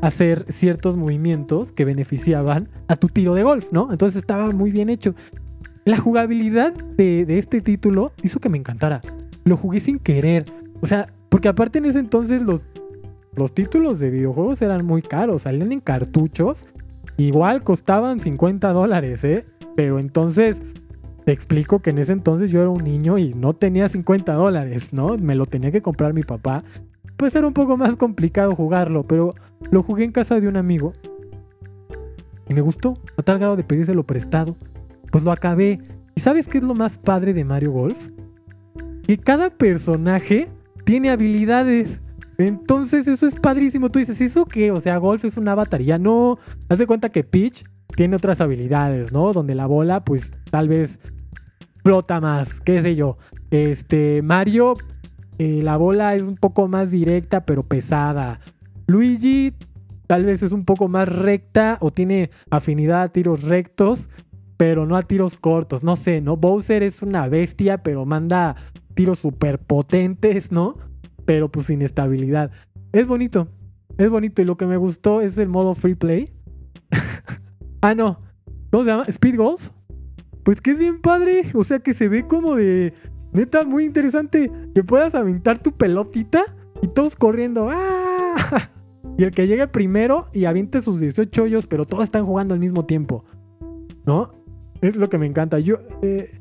hacer ciertos movimientos que beneficiaban a tu tiro de golf, ¿no? Entonces estaba muy bien hecho. La jugabilidad de, este título hizo que me encantara. Lo jugué sin querer. O sea, porque aparte en ese entonces los, los títulos de videojuegos eran muy caros. Salían en cartuchos. Igual costaban 50 dólares, ¿eh? Pero entonces te explico que en ese entonces yo era un niño y no tenía 50 dólares, ¿no? Me lo tenía que comprar mi papá. Pues era un poco más complicado jugarlo, pero lo jugué en casa de un amigo. Y me gustó, a tal grado de pedírselo prestado pues lo acabé. ¿Y sabes qué es lo más padre de Mario Golf? Que cada personaje tiene habilidades. Entonces eso es padrísimo. Tú dices, ¿eso qué? O sea, Golf es un avatar. No. Haz de cuenta que Peach tiene otras habilidades, ¿no? Donde la bola, pues tal vez flota más, qué sé yo. Este, Mario, eh, la bola es un poco más directa, pero pesada. Luigi, tal vez es un poco más recta o tiene afinidad a tiros rectos pero no a tiros cortos. No sé, ¿no? Bowser es una bestia, pero manda tiros súper potentes, ¿no? Pero pues sin estabilidad. Es bonito, es bonito. Y lo que me gustó es el modo free play. ah, no. ¿Cómo se llama? Speed Golf. Pues que es bien padre. O sea que se ve como de. Neta, muy interesante. Que puedas aventar tu pelotita y todos corriendo. ¡Ah! Y el que llegue primero y aviente sus 18 hoyos, pero todos están jugando al mismo tiempo. ¿No? Es lo que me encanta. Yo, eh,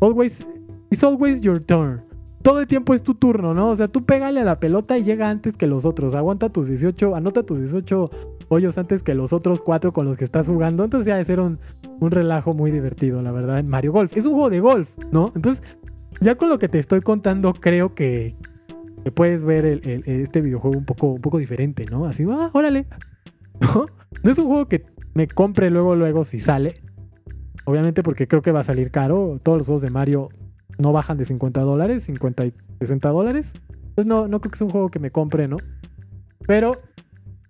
always, it's always your turn. Todo el tiempo es tu turno, ¿no? O sea, tú pégale a la pelota y llega antes que los otros. Aguanta tus 18, anota tus 18 hoyos antes que los otros cuatro con los que estás jugando. Entonces ya de ser un, un relajo muy divertido, la verdad, en Mario Golf. Es un juego de golf, ¿no? Entonces, ya con lo que te estoy contando, creo que que puedes ver este videojuego un poco, un poco diferente, ¿no? Así, ah, órale. ¿No? Es un juego que me compre luego, luego si sale. Obviamente porque creo que va a salir caro. Todos los juegos de Mario no bajan de 50 dólares, 50 y 60 dólares. Pues no, no creo que sea un juego que me compre, ¿no? Pero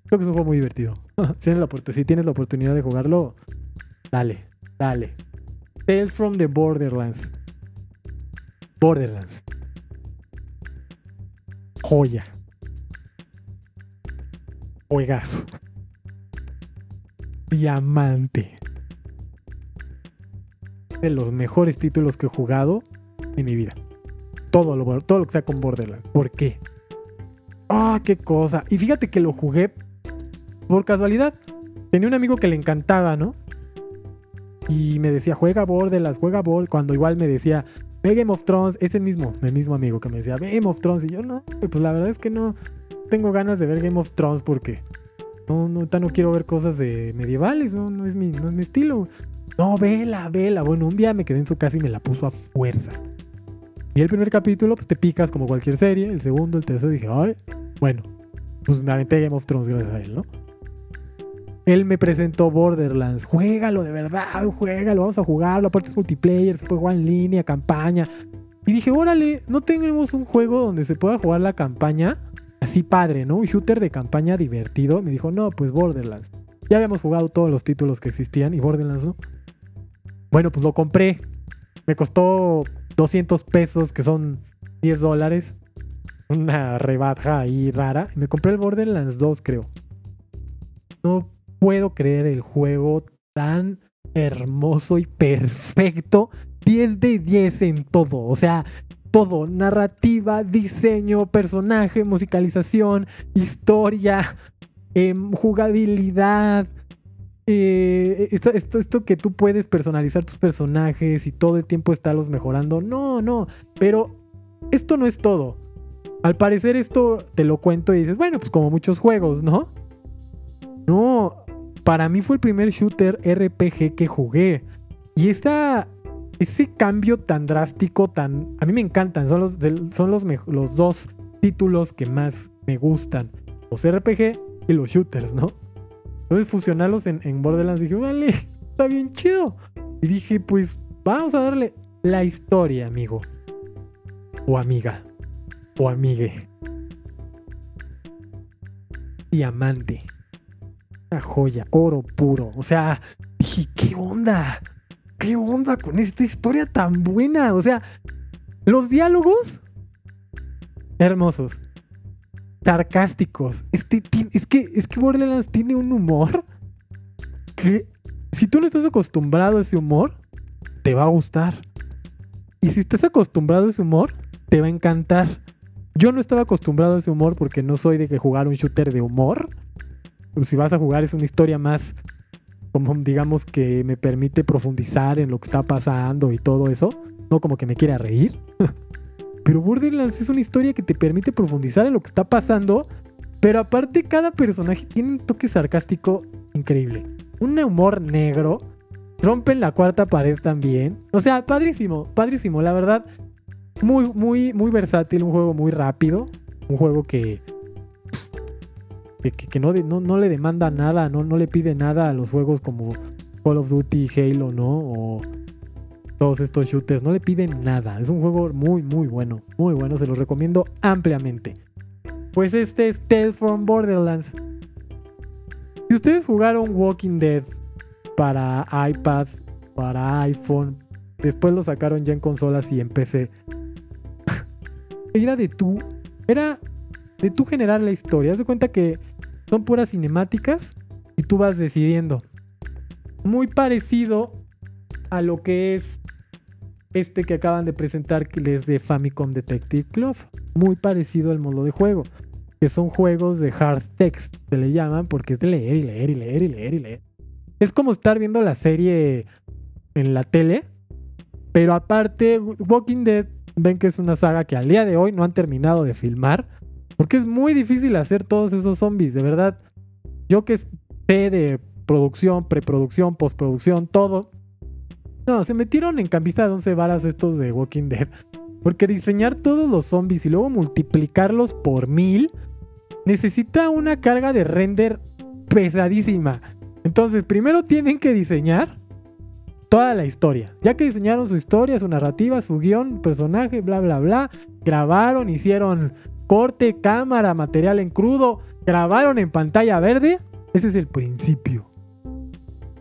creo que es un juego muy divertido. si, tienes la, oportunidad de jugarlo, dale, dale. Tales from the Borderlands. Borderlands. Joya. Juegazo. Diamante. De los mejores títulos que he jugado en mi vida. Todo lo, todo lo que sea con Borderlands. ¿Por qué? Ah, qué cosa. Y fíjate que lo jugué por casualidad. Tenía un amigo que le encantaba, ¿no? Y me decía, juega Borderlands, juega Borderlands. Cuando igual me decía, ve Game of Thrones. Es el mismo, el mismo amigo que me decía, ve Game of Thrones. Y yo, no, pues la verdad es que no tengo ganas de ver Game of Thrones porque no, no, no quiero ver cosas de medievales. No, no, es, mi, no es mi estilo. No, vela, vela. Bueno, un día me quedé en su casa y me la puso a fuerzas. Y el primer capítulo, pues te picas como cualquier serie. El segundo, el tercero, dije, ay, bueno, pues me aventé Game of Thrones gracias a él, ¿no? Él me presentó Borderlands. Juégalo, de verdad, juégalo, vamos a jugarlo. Aparte es multiplayer, se puede jugar en línea, campaña. Y dije, órale, ¿no tenemos un juego donde se pueda jugar la campaña? Así padre, ¿no? Un shooter de campaña divertido. Me dijo, no, pues Borderlands. Ya habíamos jugado todos los títulos que existían y Borderlands, ¿no? Bueno, pues lo compré. Me costó 200 pesos, que son 10 dólares. Una rebaja ahí rara. Me compré el Borderlands 2, creo. No puedo creer el juego tan hermoso y perfecto. 10 de 10 en todo. O sea, todo. Narrativa, diseño, personaje, musicalización, historia, em, jugabilidad. eh, esto, esto, esto que tú puedes personalizar tus personajes y todo el tiempo estarlos mejorando. No, no. Pero esto no es todo. Al parecer esto te lo cuento y dices, bueno, pues como muchos juegos, ¿no? No, para mí fue el primer shooter RPG que jugué. Y esta, ese cambio tan drástico, tan... A mí me encantan, son los, son los, los dos títulos que más me gustan. Los RPG y los shooters, ¿no? Entonces fusionarlos en, en Borderlands dije, órale, está bien chido. Y dije, pues vamos a darle la historia, amigo. O amiga. O amigue. Diamante. Una joya, oro puro. O sea, dije, ¿qué onda? ¿Qué onda con esta historia tan buena? O sea, los diálogos hermosos, sarcásticos. Ti- es que es que Borderlands tiene un humor que si tú no estás acostumbrado a ese humor, te va a gustar. Y si estás acostumbrado a ese humor, te va a encantar. Yo no estaba acostumbrado a ese humor porque no soy de que jugar un shooter de humor. Si vas a jugar es una historia más como digamos que me permite profundizar en lo que está pasando y todo eso, no como que me quiera reír. Pero Borderlands es una historia que te permite profundizar en lo que está pasando, pero aparte cada personaje tiene un toque sarcástico increíble. Un humor negro, rompen la cuarta pared también. O sea, padrísimo, padrísimo, la verdad. Muy, muy, muy versátil, un juego muy rápido, un juego que que, no, no, no le demanda nada, no, no le pide nada a los juegos como Call of Duty, Halo, ¿no? O todos estos shooters, no le piden nada. Es un juego muy, muy bueno, muy bueno, se los recomiendo ampliamente. Pues este es Tales from Borderlands. Si ustedes jugaron Walking Dead para iPad, para iPhone, después lo sacaron ya en consolas y en PC. era de tú, era de tú generar la historia. Haz de cuenta que son puras cinemáticas y tú vas decidiendo. Muy parecido a lo que es este que acaban de presentar que es de Famicom Detective Club. Muy parecido al modo de juego. Que son juegos de hard text, se le llaman, porque es de leer y leer y leer y leer y leer. Es como estar viendo la serie en la tele. Pero aparte, Walking Dead, ven que es una saga que al día de hoy no han terminado de filmar. Porque es muy difícil hacer todos esos zombies, de verdad. Yo que sé de producción, preproducción, postproducción, todo. No, se metieron en camisa de 11 varas estos de Walking Dead. Porque diseñar todos los zombies y luego multiplicarlos por mil necesita una carga de render pesadísima. Entonces, primero tienen que diseñar toda la historia. Ya que diseñaron su historia, su narrativa, su guion, personaje, bla, bla, bla, grabaron, hicieron corte, cámara, material en crudo, grabaron en pantalla verde, ese es el principio.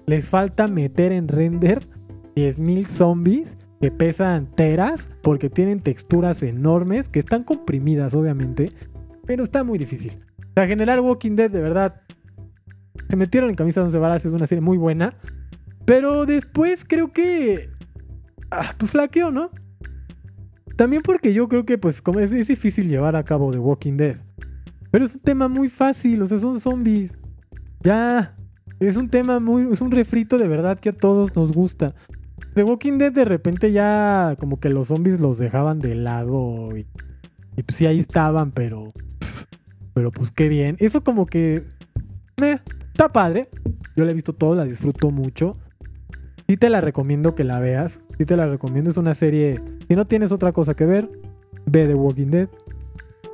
Les falta meter en render 10.000 zombies que pesan teras porque tienen texturas enormes que están comprimidas obviamente, pero está muy difícil. O sea, generar Walking Dead de verdad se metieron en camisa de once varas, es una serie muy buena, pero después creo que ah, pues flaqueó, ¿no? También porque yo creo que pues como es, difícil llevar a cabo The Walking Dead. Pero es un tema muy fácil, o sea, son zombies. Ya, es un tema muy, es un refrito de verdad que a todos nos gusta. The Walking Dead de repente ya como que los zombies los dejaban de lado y, y pues sí ahí estaban, pero pero pues qué bien. Eso como que eh, está padre. Yo la he visto todo, la disfruto mucho. Sí te la recomiendo que la veas. Sí te la recomiendo. Es una serie. Si no tienes otra cosa que ver, ve The Walking Dead.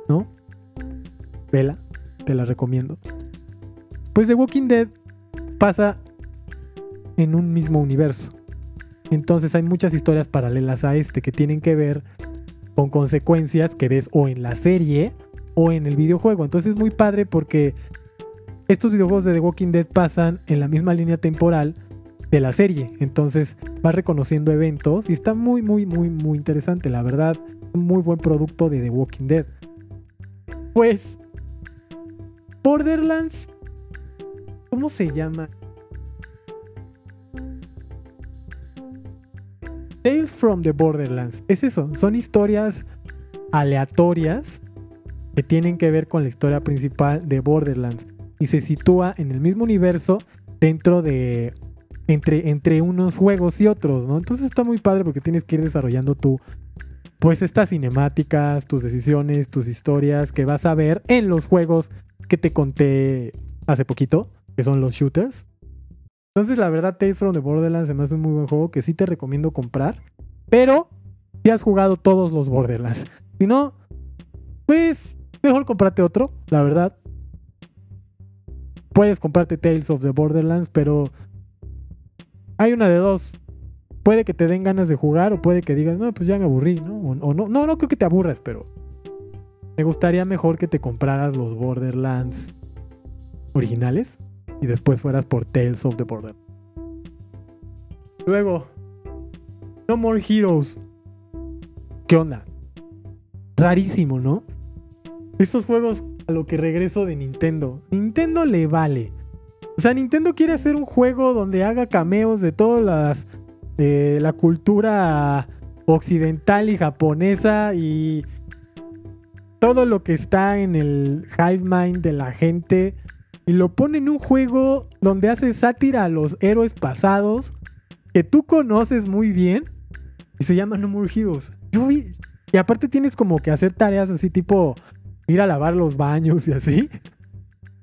¿No? Vela. Te la recomiendo. Pues The Walking Dead pasa en un mismo universo. Entonces hay muchas historias paralelas a este que tienen que ver con consecuencias que ves o en la serie o en el videojuego. Entonces es muy padre porque estos videojuegos de The Walking Dead pasan en la misma línea temporal de la serie. Entonces vas reconociendo eventos y está muy, muy, muy, muy interesante. La verdad, muy buen producto de The Walking Dead. Pues, Borderlands, ¿cómo se llama? Tales from the Borderlands. Es eso, son historias aleatorias que tienen que ver con la historia principal de Borderlands y se sitúa en el mismo universo dentro de entre, entre unos juegos y otros, ¿no? Entonces está muy padre porque tienes que ir desarrollando tú pues estas cinemáticas, tus decisiones, tus historias que vas a ver en los juegos que te conté hace poquito, que son los shooters. Entonces, la verdad, Tales from the Borderlands se me un muy buen juego que sí te recomiendo comprar. Pero si has jugado todos los Borderlands. Si no, pues mejor comprate otro, la verdad. Puedes comprarte Tales of the Borderlands, pero hay una de dos. Puede que te den ganas de jugar o puede que digas, no, pues ya me aburrí, ¿no? O, no, no, no creo que te aburras, pero me gustaría mejor que te compraras los Borderlands originales y después fueras por Tales of the Border. Luego, No More Heroes. ¿Qué onda? Rarísimo, ¿no? Estos juegos a lo que regreso de Nintendo. Nintendo le vale. O sea, Nintendo quiere hacer un juego donde haga cameos de todas las. de la cultura occidental y japonesa y todo lo que está en el hive mind de la gente y lo pone en un juego donde hace sátira a los héroes pasados que tú conoces muy bien y se llama No More Heroes. y aparte tienes como que hacer tareas así tipo ir a lavar los baños y así.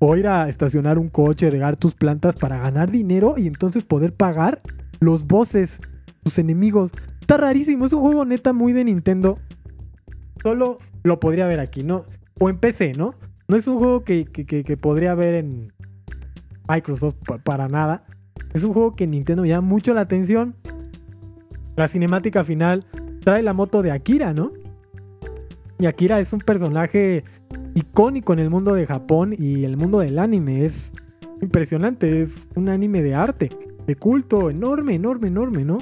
O ir a estacionar un coche, regar tus plantas para ganar dinero y entonces poder pagar los bosses, tus enemigos. Está rarísimo, es un juego neta muy de Nintendo. Solo lo podría ver aquí, ¿no? O en PC, ¿no? No es un juego que, podría ver en Microsoft para nada. Es un juego que Nintendo llama mucho la atención. La cinemática final trae la moto de Akira, ¿no? Y Akira es un personaje icónico en el mundo de Japón y el mundo del anime. Es impresionante, es un anime de arte, de culto, enorme, enorme, enorme, ¿no?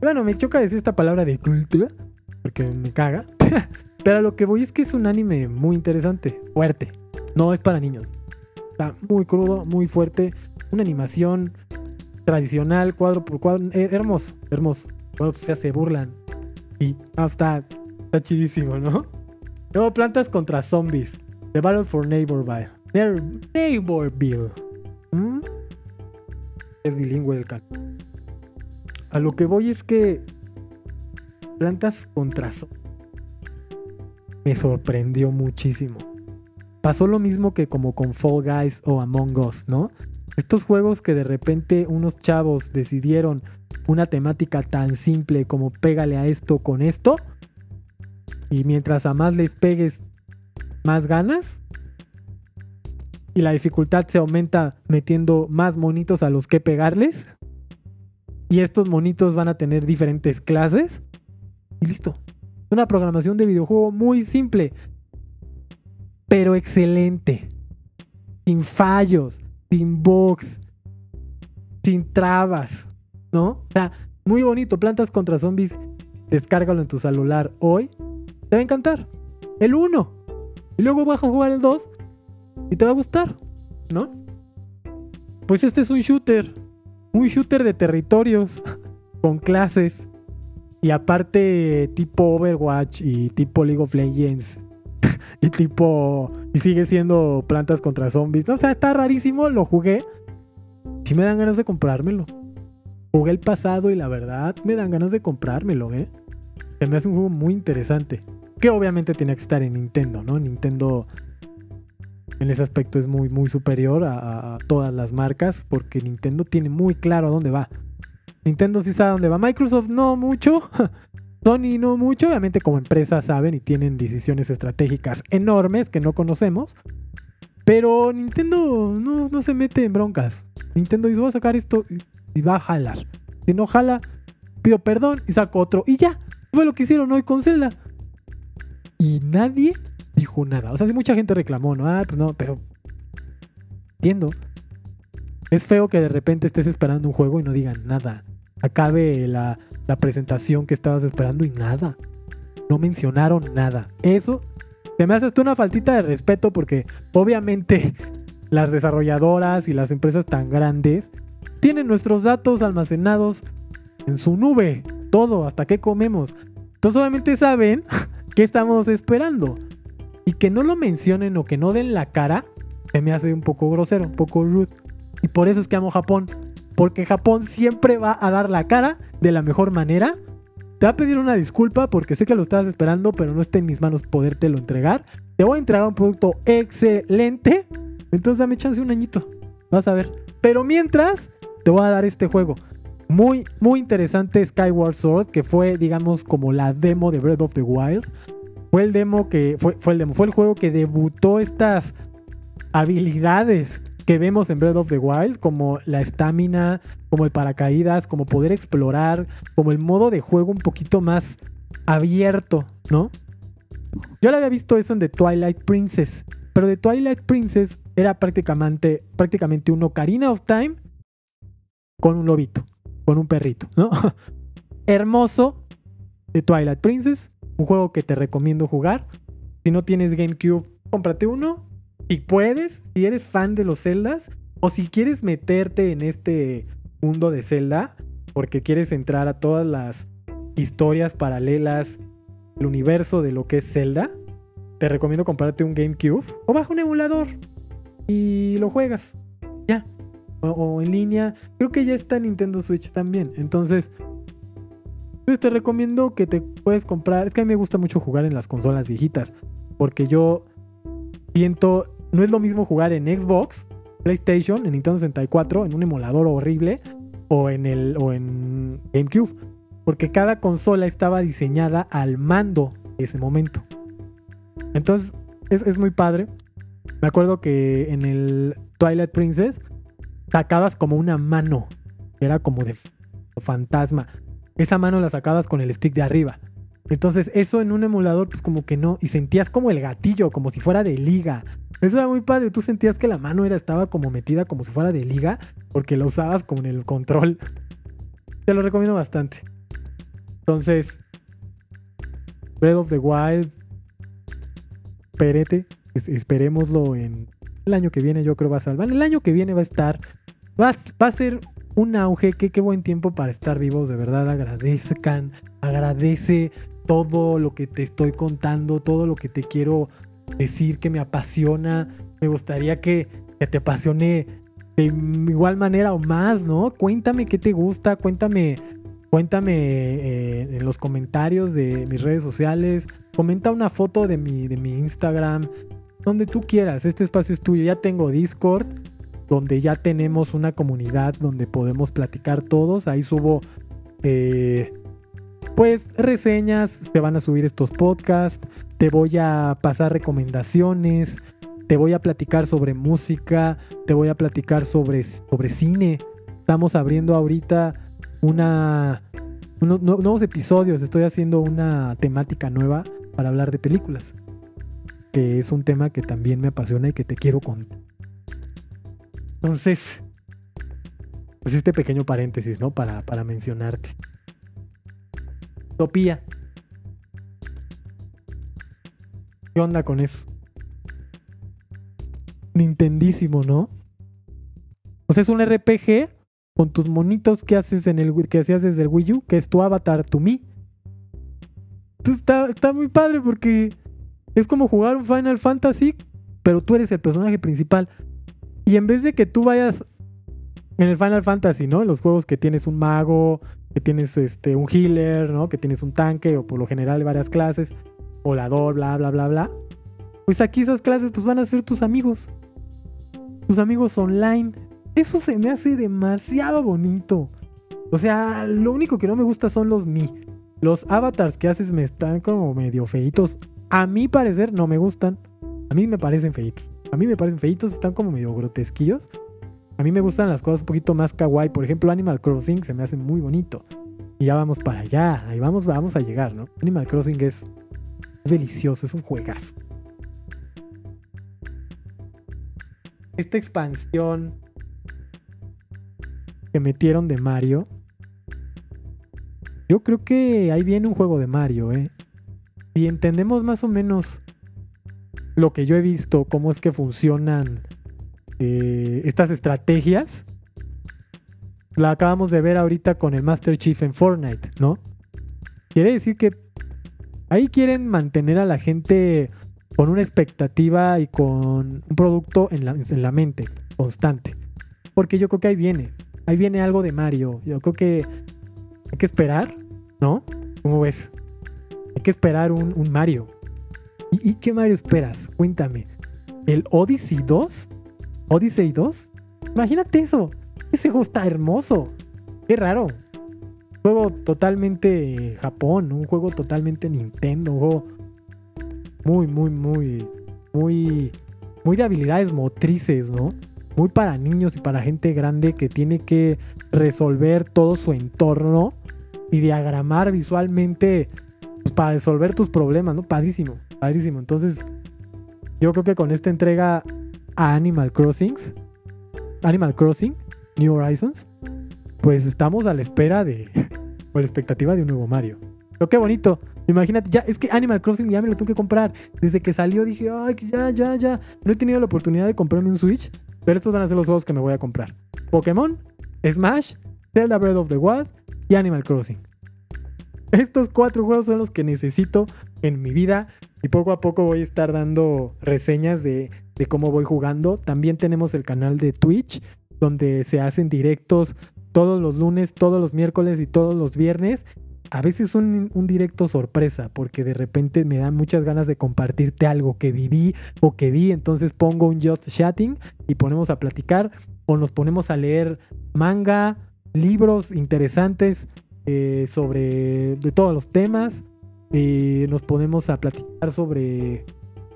Bueno, me choca decir esta palabra de culto, porque me caga. Pero a lo que voy es que es un anime muy interesante, fuerte. No es para niños. Está muy crudo, muy fuerte. Una animación tradicional, cuadro por cuadro. hermoso, hermoso. Bueno, pues ya se burlan. Y está, está chidísimo, ¿no? Luego plantas contra zombies. The Battle for Neighborville. Neighborville. ¿Mm? Es bilingüe el canal. A lo que voy es que plantas contra zombies. Me sorprendió muchísimo pasó lo mismo que como con Fall Guys o Among Us, ¿no? Estos juegos que de repente unos chavos decidieron una temática tan simple como pégale a esto con esto Y mientras a más les pegues, más ganas. Y la dificultad se aumenta metiendo más monitos a los que pegarles. Y estos monitos van a tener diferentes clases. Y listo. Una programación de videojuego muy simple. Pero excelente. Sin fallos. Sin bugs. Sin trabas. ¿No? O sea, muy bonito. Plantas contra zombies. Descárgalo en tu celular hoy. Te va a encantar. El 1. Y luego vas a jugar el 2. Y te va a gustar. ¿No? Pues este es un shooter. Un shooter de territorios. Con clases. Y aparte tipo Overwatch y tipo League of Legends. y tipo... Y sigue siendo plantas contra zombies. No, o sea, está rarísimo. Lo jugué. Si me dan ganas de comprármelo. Jugué el pasado y la verdad me dan ganas de comprármelo, ¿eh? Se me hace un juego muy interesante. Que obviamente tiene que estar en Nintendo, ¿no? Nintendo en ese aspecto es muy, muy superior a, a, todas las marcas porque Nintendo tiene muy claro a dónde va. Nintendo sí sabe a dónde va. Microsoft no mucho. Sony no mucho. Obviamente como empresa saben y tienen decisiones estratégicas enormes que no conocemos. Pero Nintendo no, no se mete en broncas. Nintendo dice, voy a sacar esto y va a jalar. Si no jala, pido perdón y saco otro. Y ya. Fue lo que hicieron hoy con Zelda. Y nadie dijo nada. O sea, si mucha gente reclamó, ¿no? Ah, pues no, pero... Entiendo. Es feo que de repente estés esperando un juego y no digan nada. Acabe la, la presentación que estabas esperando y nada. No mencionaron nada. Eso se me hace hasta una faltita de respeto porque obviamente las desarrolladoras y las empresas tan grandes tienen nuestros datos almacenados en su nube. Todo, hasta qué comemos. Entonces obviamente saben qué estamos esperando. Y que no lo mencionen o que no den la cara, se me hace un poco grosero, un poco rude. Y por eso es que amo Japón. Porque Japón siempre va a dar la cara de la mejor manera. Te va a pedir una disculpa porque sé que lo estabas esperando, pero no está en mis manos podértelo entregar. Te voy a entregar un producto excelente. Entonces dame chance un añito. Vas a ver. Pero mientras, te voy a dar este juego. Muy, muy interesante Skyward Sword, que fue, digamos, como la demo de Breath of the Wild. Fue el demo que. Fue, fue el demo. Fue el juego que debutó estas habilidades que vemos en Breath of the Wild, como la estamina, como el paracaídas, como poder explorar, como el modo de juego un poquito más abierto, ¿no? Yo lo había visto eso en The Twilight Princess, pero The Twilight Princess era prácticamente, prácticamente un Ocarina of Time con un lobito, con un perrito, ¿no? Hermoso The Twilight Princess, un juego que te recomiendo jugar. Si no tienes GameCube, cómprate uno, si puedes, si eres fan de los Zeldas, o si quieres meterte en este mundo de Zelda, porque quieres entrar a todas las historias paralelas, el universo de lo que es Zelda, te recomiendo comprarte un GameCube o baja un emulador y lo juegas. Ya. O, en línea. Creo que ya está en Nintendo Switch también. Entonces, pues te recomiendo que te puedes comprar. Es que a mí me gusta mucho jugar en las consolas viejitas. Porque yo siento no es lo mismo jugar en Xbox, PlayStation, en Nintendo 64, en un emulador horrible, o en, el, o en GameCube. Porque cada consola estaba diseñada al mando de ese momento. Entonces, es, es muy padre. Me acuerdo que en el Twilight Princess sacabas como una mano. Era como de fantasma. Esa mano la sacabas con el stick de arriba. Entonces, eso en un emulador, pues como que no. Y sentías como el gatillo, como si fuera de liga. Eso era muy padre. Tú sentías que la mano era, estaba como metida como si fuera de liga, porque la usabas como en el control. Te lo recomiendo bastante. Entonces, Breath of the Wild, perete, esperémoslo en el año que viene. Yo creo va a salvar. El año que viene va a estar, va, va a ser un auge. Qué, qué buen tiempo para estar vivos, de verdad. Agradezcan, agradece todo lo que te estoy contando, todo lo que te quiero decir que me apasiona. Me gustaría que, que te apasione de igual manera o más, ¿no? Cuéntame qué te gusta, cuéntame, cuéntame eh, en los comentarios de mis redes sociales, comenta una foto de mi, de mi Instagram, donde tú quieras, este espacio es tuyo, ya tengo Discord, donde ya tenemos una comunidad donde podemos platicar todos, ahí subo eh, pues reseñas, te van a subir estos podcasts, te voy a pasar recomendaciones, te voy a platicar sobre música, te voy a platicar sobre, sobre cine. Estamos abriendo ahorita una nuevos episodios, estoy haciendo una temática nueva para hablar de películas, que es un tema que también me apasiona y que te quiero contar. Entonces, pues este pequeño paréntesis, ¿no? Para, para mencionarte. Utopía. ¿Qué onda con eso? Nintendísimo, ¿no? O sea, es un RPG con tus monitos que haces en el que hacías desde el Wii U, que es tu avatar, tu Mi. Entonces está, está muy padre porque es como jugar un Final Fantasy, pero tú eres el personaje principal. Y en vez de que tú vayas en el Final Fantasy, ¿no? En los juegos que tienes un mago, que tienes este, un healer, ¿no? Que tienes un tanque o por lo general varias clases, volador, bla, bla, bla, bla. Pues aquí esas clases pues van a ser tus amigos. Tus amigos online. Eso se me hace demasiado bonito. O sea, lo único que no me gusta son los mi. Los avatars que haces me están como medio feitos. A mi parecer no me gustan. A mí me parecen feitos. A mí me parecen feitos, están como medio grotesquillos. A mí me gustan las cosas un poquito más kawaii. Por ejemplo, Animal Crossing se me hace muy bonito. Y ya vamos para allá. Ahí vamos, vamos a llegar, ¿no? Animal Crossing es, delicioso, es un juegazo. Esta expansión que metieron de Mario. Yo creo que ahí viene un juego de Mario, ¿eh? Si entendemos más o menos lo que yo he visto, cómo es que funcionan eh, estas estrategias, la acabamos de ver ahorita con el Master Chief en Fortnite, ¿no? Quiere decir que ahí quieren mantener a la gente con una expectativa y con un producto en la, en la mente constante. Porque yo creo que ahí viene ahí viene algo de Mario. Yo creo que hay que esperar, ¿no? ¿Cómo ves? Hay que esperar un, Mario. ¿Y, qué Mario esperas? Cuéntame. ¿El Odyssey 2? ¿Odyssey 2? Imagínate eso. Ese juego está hermoso. Qué raro. Juego totalmente Japón, un juego totalmente Nintendo, un juego muy, muy, muy, muy, muy de habilidades motrices, ¿no? muy para niños y para gente grande que tiene que resolver todo su entorno y diagramar visualmente pues, para resolver tus problemas, ¿no? Padrísimo, padrísimo. Entonces, yo creo que con esta entrega a Animal Crossing, Animal Crossing, New Horizons, pues estamos a la espera de, o la expectativa de un nuevo Mario. Pero qué bonito. Imagínate, ya, es que Animal Crossing ya me lo tengo que comprar. Desde que salió dije, ay, ya, ya, ya. No he tenido la oportunidad de comprarme un Switch. Pero estos van a ser los juegos que me voy a comprar. Pokémon, Smash, Zelda Breath of the Wild y Animal Crossing. Estos cuatro juegos son los que necesito en mi vida y poco a poco voy a estar dando reseñas de, de cómo voy jugando. También tenemos el canal de Twitch donde se hacen directos todos los lunes, todos los miércoles y todos los viernes. A veces un, un directo sorpresa, porque de repente me dan muchas ganas de compartirte algo que viví o que vi, entonces pongo un just chatting y ponemos a platicar o nos ponemos a leer manga, libros interesantes eh, sobre de todos los temas, y nos ponemos a platicar sobre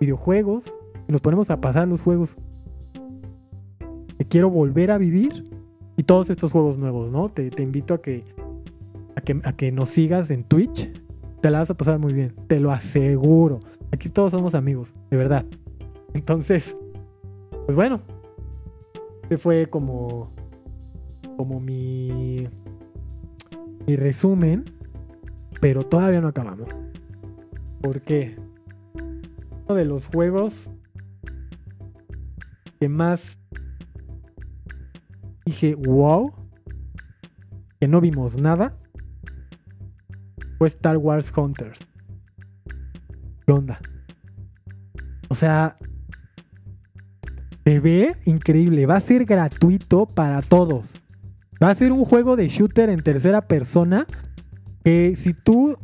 videojuegos nos ponemos a pasar los juegos que quiero volver a vivir y todos estos juegos nuevos, ¿no? Te, invito a que a que, nos sigas en Twitch, te la vas a pasar muy bien, te lo aseguro. Aquí todos somos amigos, de verdad. Entonces, pues bueno, este fue como, como mi, mi resumen, pero todavía no acabamos. ¿Por qué? Uno de los juegos que más dije, wow, que no vimos nada, fue Star Wars Hunters. ¿Qué onda? O sea, se ve increíble. Va a ser gratuito para todos. Va a ser un juego de shooter en tercera persona que si tú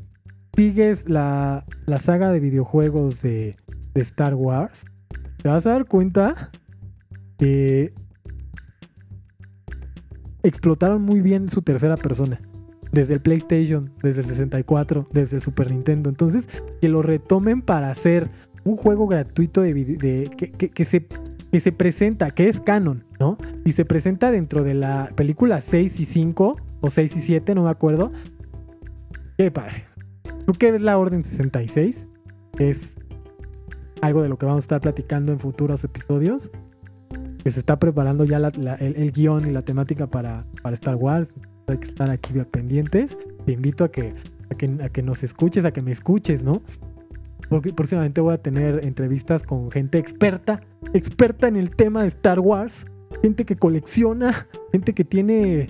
sigues la, la saga de videojuegos de, Star Wars, te vas a dar cuenta que explotaron muy bien su tercera persona. desde el PlayStation, desde el 64, desde el Super Nintendo. Entonces, que lo retomen para hacer un juego gratuito de, de que, que, se, que se presenta, que es canon, ¿no? Y se presenta dentro de la película 6 y 5, o 6 y 7, no me acuerdo. Qué padre. ¿Tú qué ves la Orden 66? Es algo de lo que vamos a estar platicando en futuros episodios. Que se está preparando ya el, guion y la temática para, para Star Wars. Hay que estar aquí pendientes. Te invito a que, a que, a que nos escuches, a que me escuches, ¿no? Porque próximamente voy a tener entrevistas con gente experta, experta en el tema de Star Wars, gente que colecciona, gente que tiene,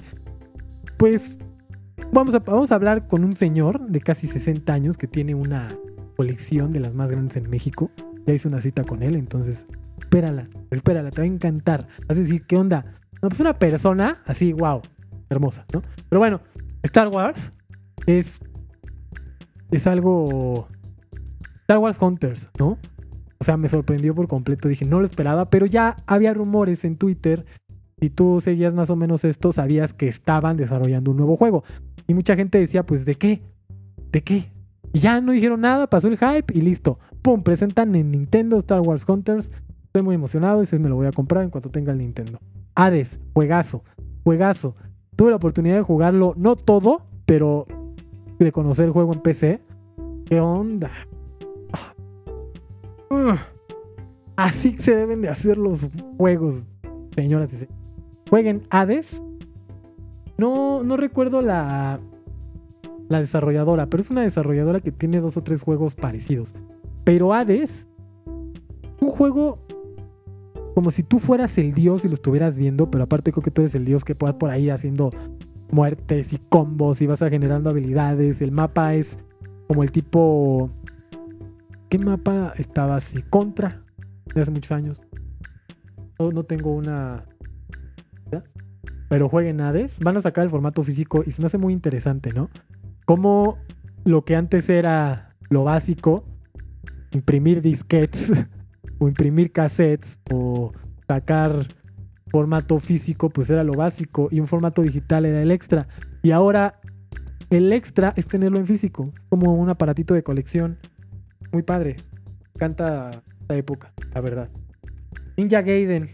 pues, vamos a, vamos a hablar con un señor de casi 60 años que tiene una colección de las más grandes en México. Ya hice una cita con él, entonces espérala, espérala, te va a encantar. Vas a decir, ¿qué onda? No, pues una persona así, wow, hermosa, ¿no? Pero bueno, Star Wars es, es algo... Star Wars Hunters, ¿no? O sea, me sorprendió por completo. Dije, no lo esperaba, pero ya había rumores en Twitter. Si tú seguías más o menos esto, sabías que estaban desarrollando un nuevo juego. Y mucha gente decía, pues, ¿de qué? ¿De qué? Y ya no dijeron nada, pasó el hype y listo. ¡Pum! Presentan en Nintendo Star Wars Hunters. Estoy muy emocionado, ese me lo voy a comprar en cuanto tenga el Nintendo. Hades, juegazo, juegazo. Tuve la oportunidad de jugarlo, no todo, pero de conocer el juego en PC. ¿Qué onda? Ah. Así se deben de hacer los juegos, señoras y señores. Jueguen Hades. No, no recuerdo la, la desarrolladora, pero es una desarrolladora que tiene dos o tres juegos parecidos. Pero Hades, un juego como si tú fueras el dios y lo estuvieras viendo, pero aparte creo que tú eres el dios que puedas por ahí haciendo muertes y combos y vas a generando habilidades. El mapa es como el tipo... ¿Qué mapa estaba así? Contra, de hace muchos años. No, no tengo una... Pero jueguen Hades. Van a sacar el formato físico y se me hace muy interesante, ¿no? Como lo que antes era lo básico, imprimir disquetes o imprimir cassettes o sacar formato físico, pues era lo básico y un formato digital era el extra. Y ahora el extra es tenerlo en físico, como un aparatito de colección. Muy padre. Canta esta época, la verdad. Ninja Gaiden.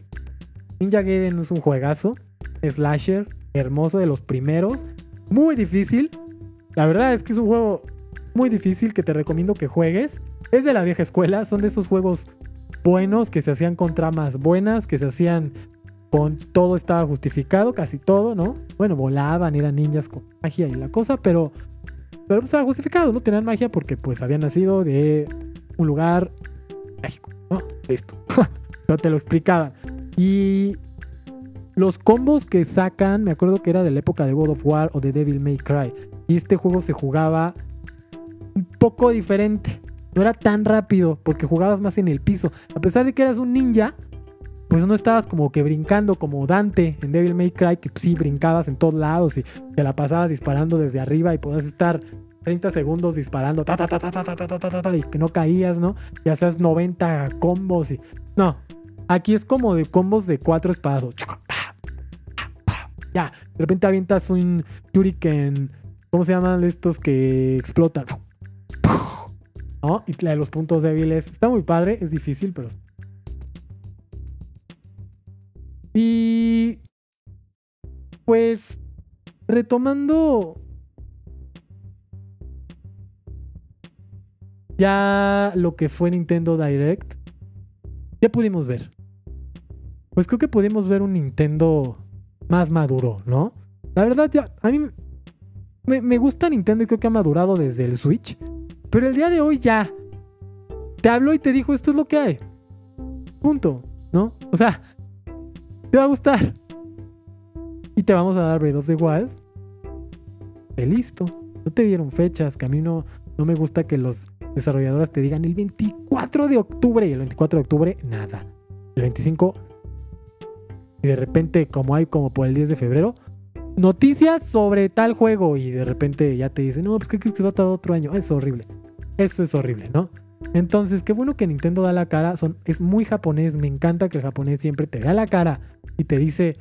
Ninja Gaiden es un juegazo. Slasher, hermoso de los primeros. Muy difícil. La verdad es que es un juego muy difícil que te recomiendo que juegues. Es de la vieja escuela, son de esos juegos buenos, que se hacían con tramas buenas, que se hacían con todo estaba justificado, casi todo, ¿no? Bueno, volaban, eran ninjas con magia y la cosa, pero, pero estaba justificado, ¿no? Tenían magia porque pues habían nacido de un lugar mágico, ¿no? Listo. pero te lo explicaban. Y los combos que sacan, me acuerdo que era de la época de God of War o de Devil May Cry. Y este juego se jugaba un poco diferente. No era tan rápido porque jugabas más en el piso. A pesar de que eras un ninja, pues no estabas como que brincando como Dante en Devil May Cry, que sí brincabas en todos lados y te la pasabas disparando desde arriba y podías estar 30 segundos disparando ta, ta, ta, ta, ta, ta, ta, ta, ta, y que no caías, ¿no? Y hacías 90 combos y... No, aquí es como de combos de cuatro espadas. Ya, de repente avientas un shuriken, ¿cómo se llaman estos que explotan? ¿no? Y la de los puntos débiles. Está muy padre, es difícil, pero. Y. Pues. Retomando. Ya lo que fue Nintendo Direct. Ya pudimos ver. Pues creo que pudimos ver un Nintendo más maduro, ¿no? La verdad, ya. A mí. Me, gusta Nintendo y creo que ha madurado desde el Switch. Pero el día de hoy ya te habló y te dijo, esto es lo que hay. Punto, ¿no? O sea, te va a gustar. Y te vamos a dar Breath of the Wild. De listo. No te dieron fechas, que a mí no, no me gusta que los desarrolladores te digan el 24 de octubre y el 24 de octubre nada. El 25 y de repente como hay como por el 10 de febrero noticias sobre tal juego y de repente ya te dicen, no, pues ¿qué crees que va a tardar otro año? Es horrible. Eso es horrible, ¿no? Entonces, qué bueno que Nintendo da la cara. Son, es muy japonés. Me encanta que el japonés siempre te da la cara y te dice,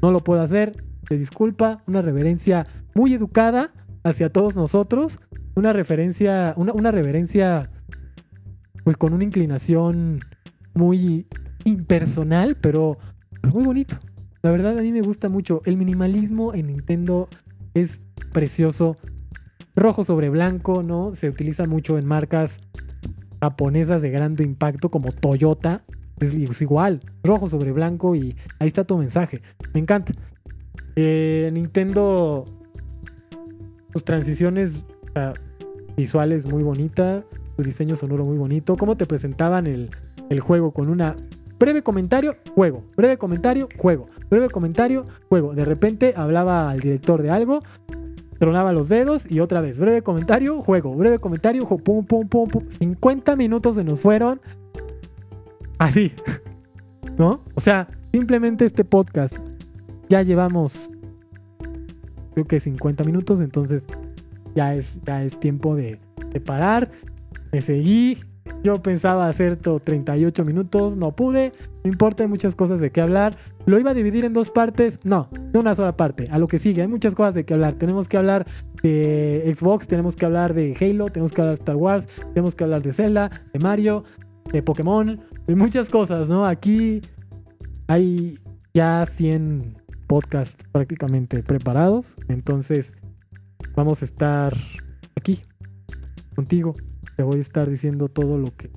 no lo puedo hacer, ofrecerte disculpa, una reverencia muy educada hacia todos nosotros, una referencia, una, una reverencia pues con una inclinación muy impersonal, pero muy bonito. La verdad a mí me gusta mucho. El minimalismo en Nintendo es precioso. Rojo sobre blanco, ¿no? Se utiliza mucho en marcas japonesas de gran impacto como Toyota. Es, igual, rojo sobre blanco y ahí está tu mensaje. Me encanta. Eh, Nintendo, sus transiciones visuales muy bonitas, su diseño sonoro muy bonito. Cómo te presentaban el, el juego con una breve comentario, juego, breve comentario, juego, breve comentario, juego. De repente hablaba al director de algo, tronaba los dedos y otra vez, breve comentario, juego, breve comentario, juego, pum, pum, pum, pum. 50 minutos se nos fueron así, ¿no? O sea, simplemente este podcast ya llevamos, creo que 50 minutos, entonces ya es, ya es tiempo de, de parar. Me seguí, yo pensaba hacer 38 minutos, no pude. No importa, hay muchas cosas de qué hablar. ¿Lo iba a dividir en dos partes? No, de una sola parte. A lo que sigue, hay muchas cosas de qué hablar. Tenemos que hablar de Xbox, tenemos que hablar de Halo, tenemos que hablar de Star Wars, tenemos que hablar de Zelda, de Mario, de Pokémon, de muchas cosas, ¿no? Aquí hay ya 100 podcasts prácticamente preparados. Entonces, vamos a estar aquí contigo te voy a estar diciendo todo lo que,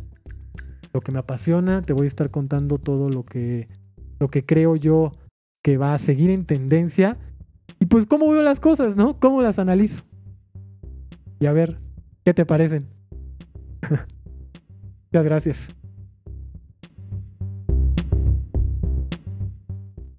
lo que me apasiona, te voy a estar contando todo lo que, lo que creo yo que va a seguir en tendencia. Y pues cómo veo las cosas, ¿no? ¿Cómo las analizo? Y a ver, ¿qué te parecen? Muchas gracias.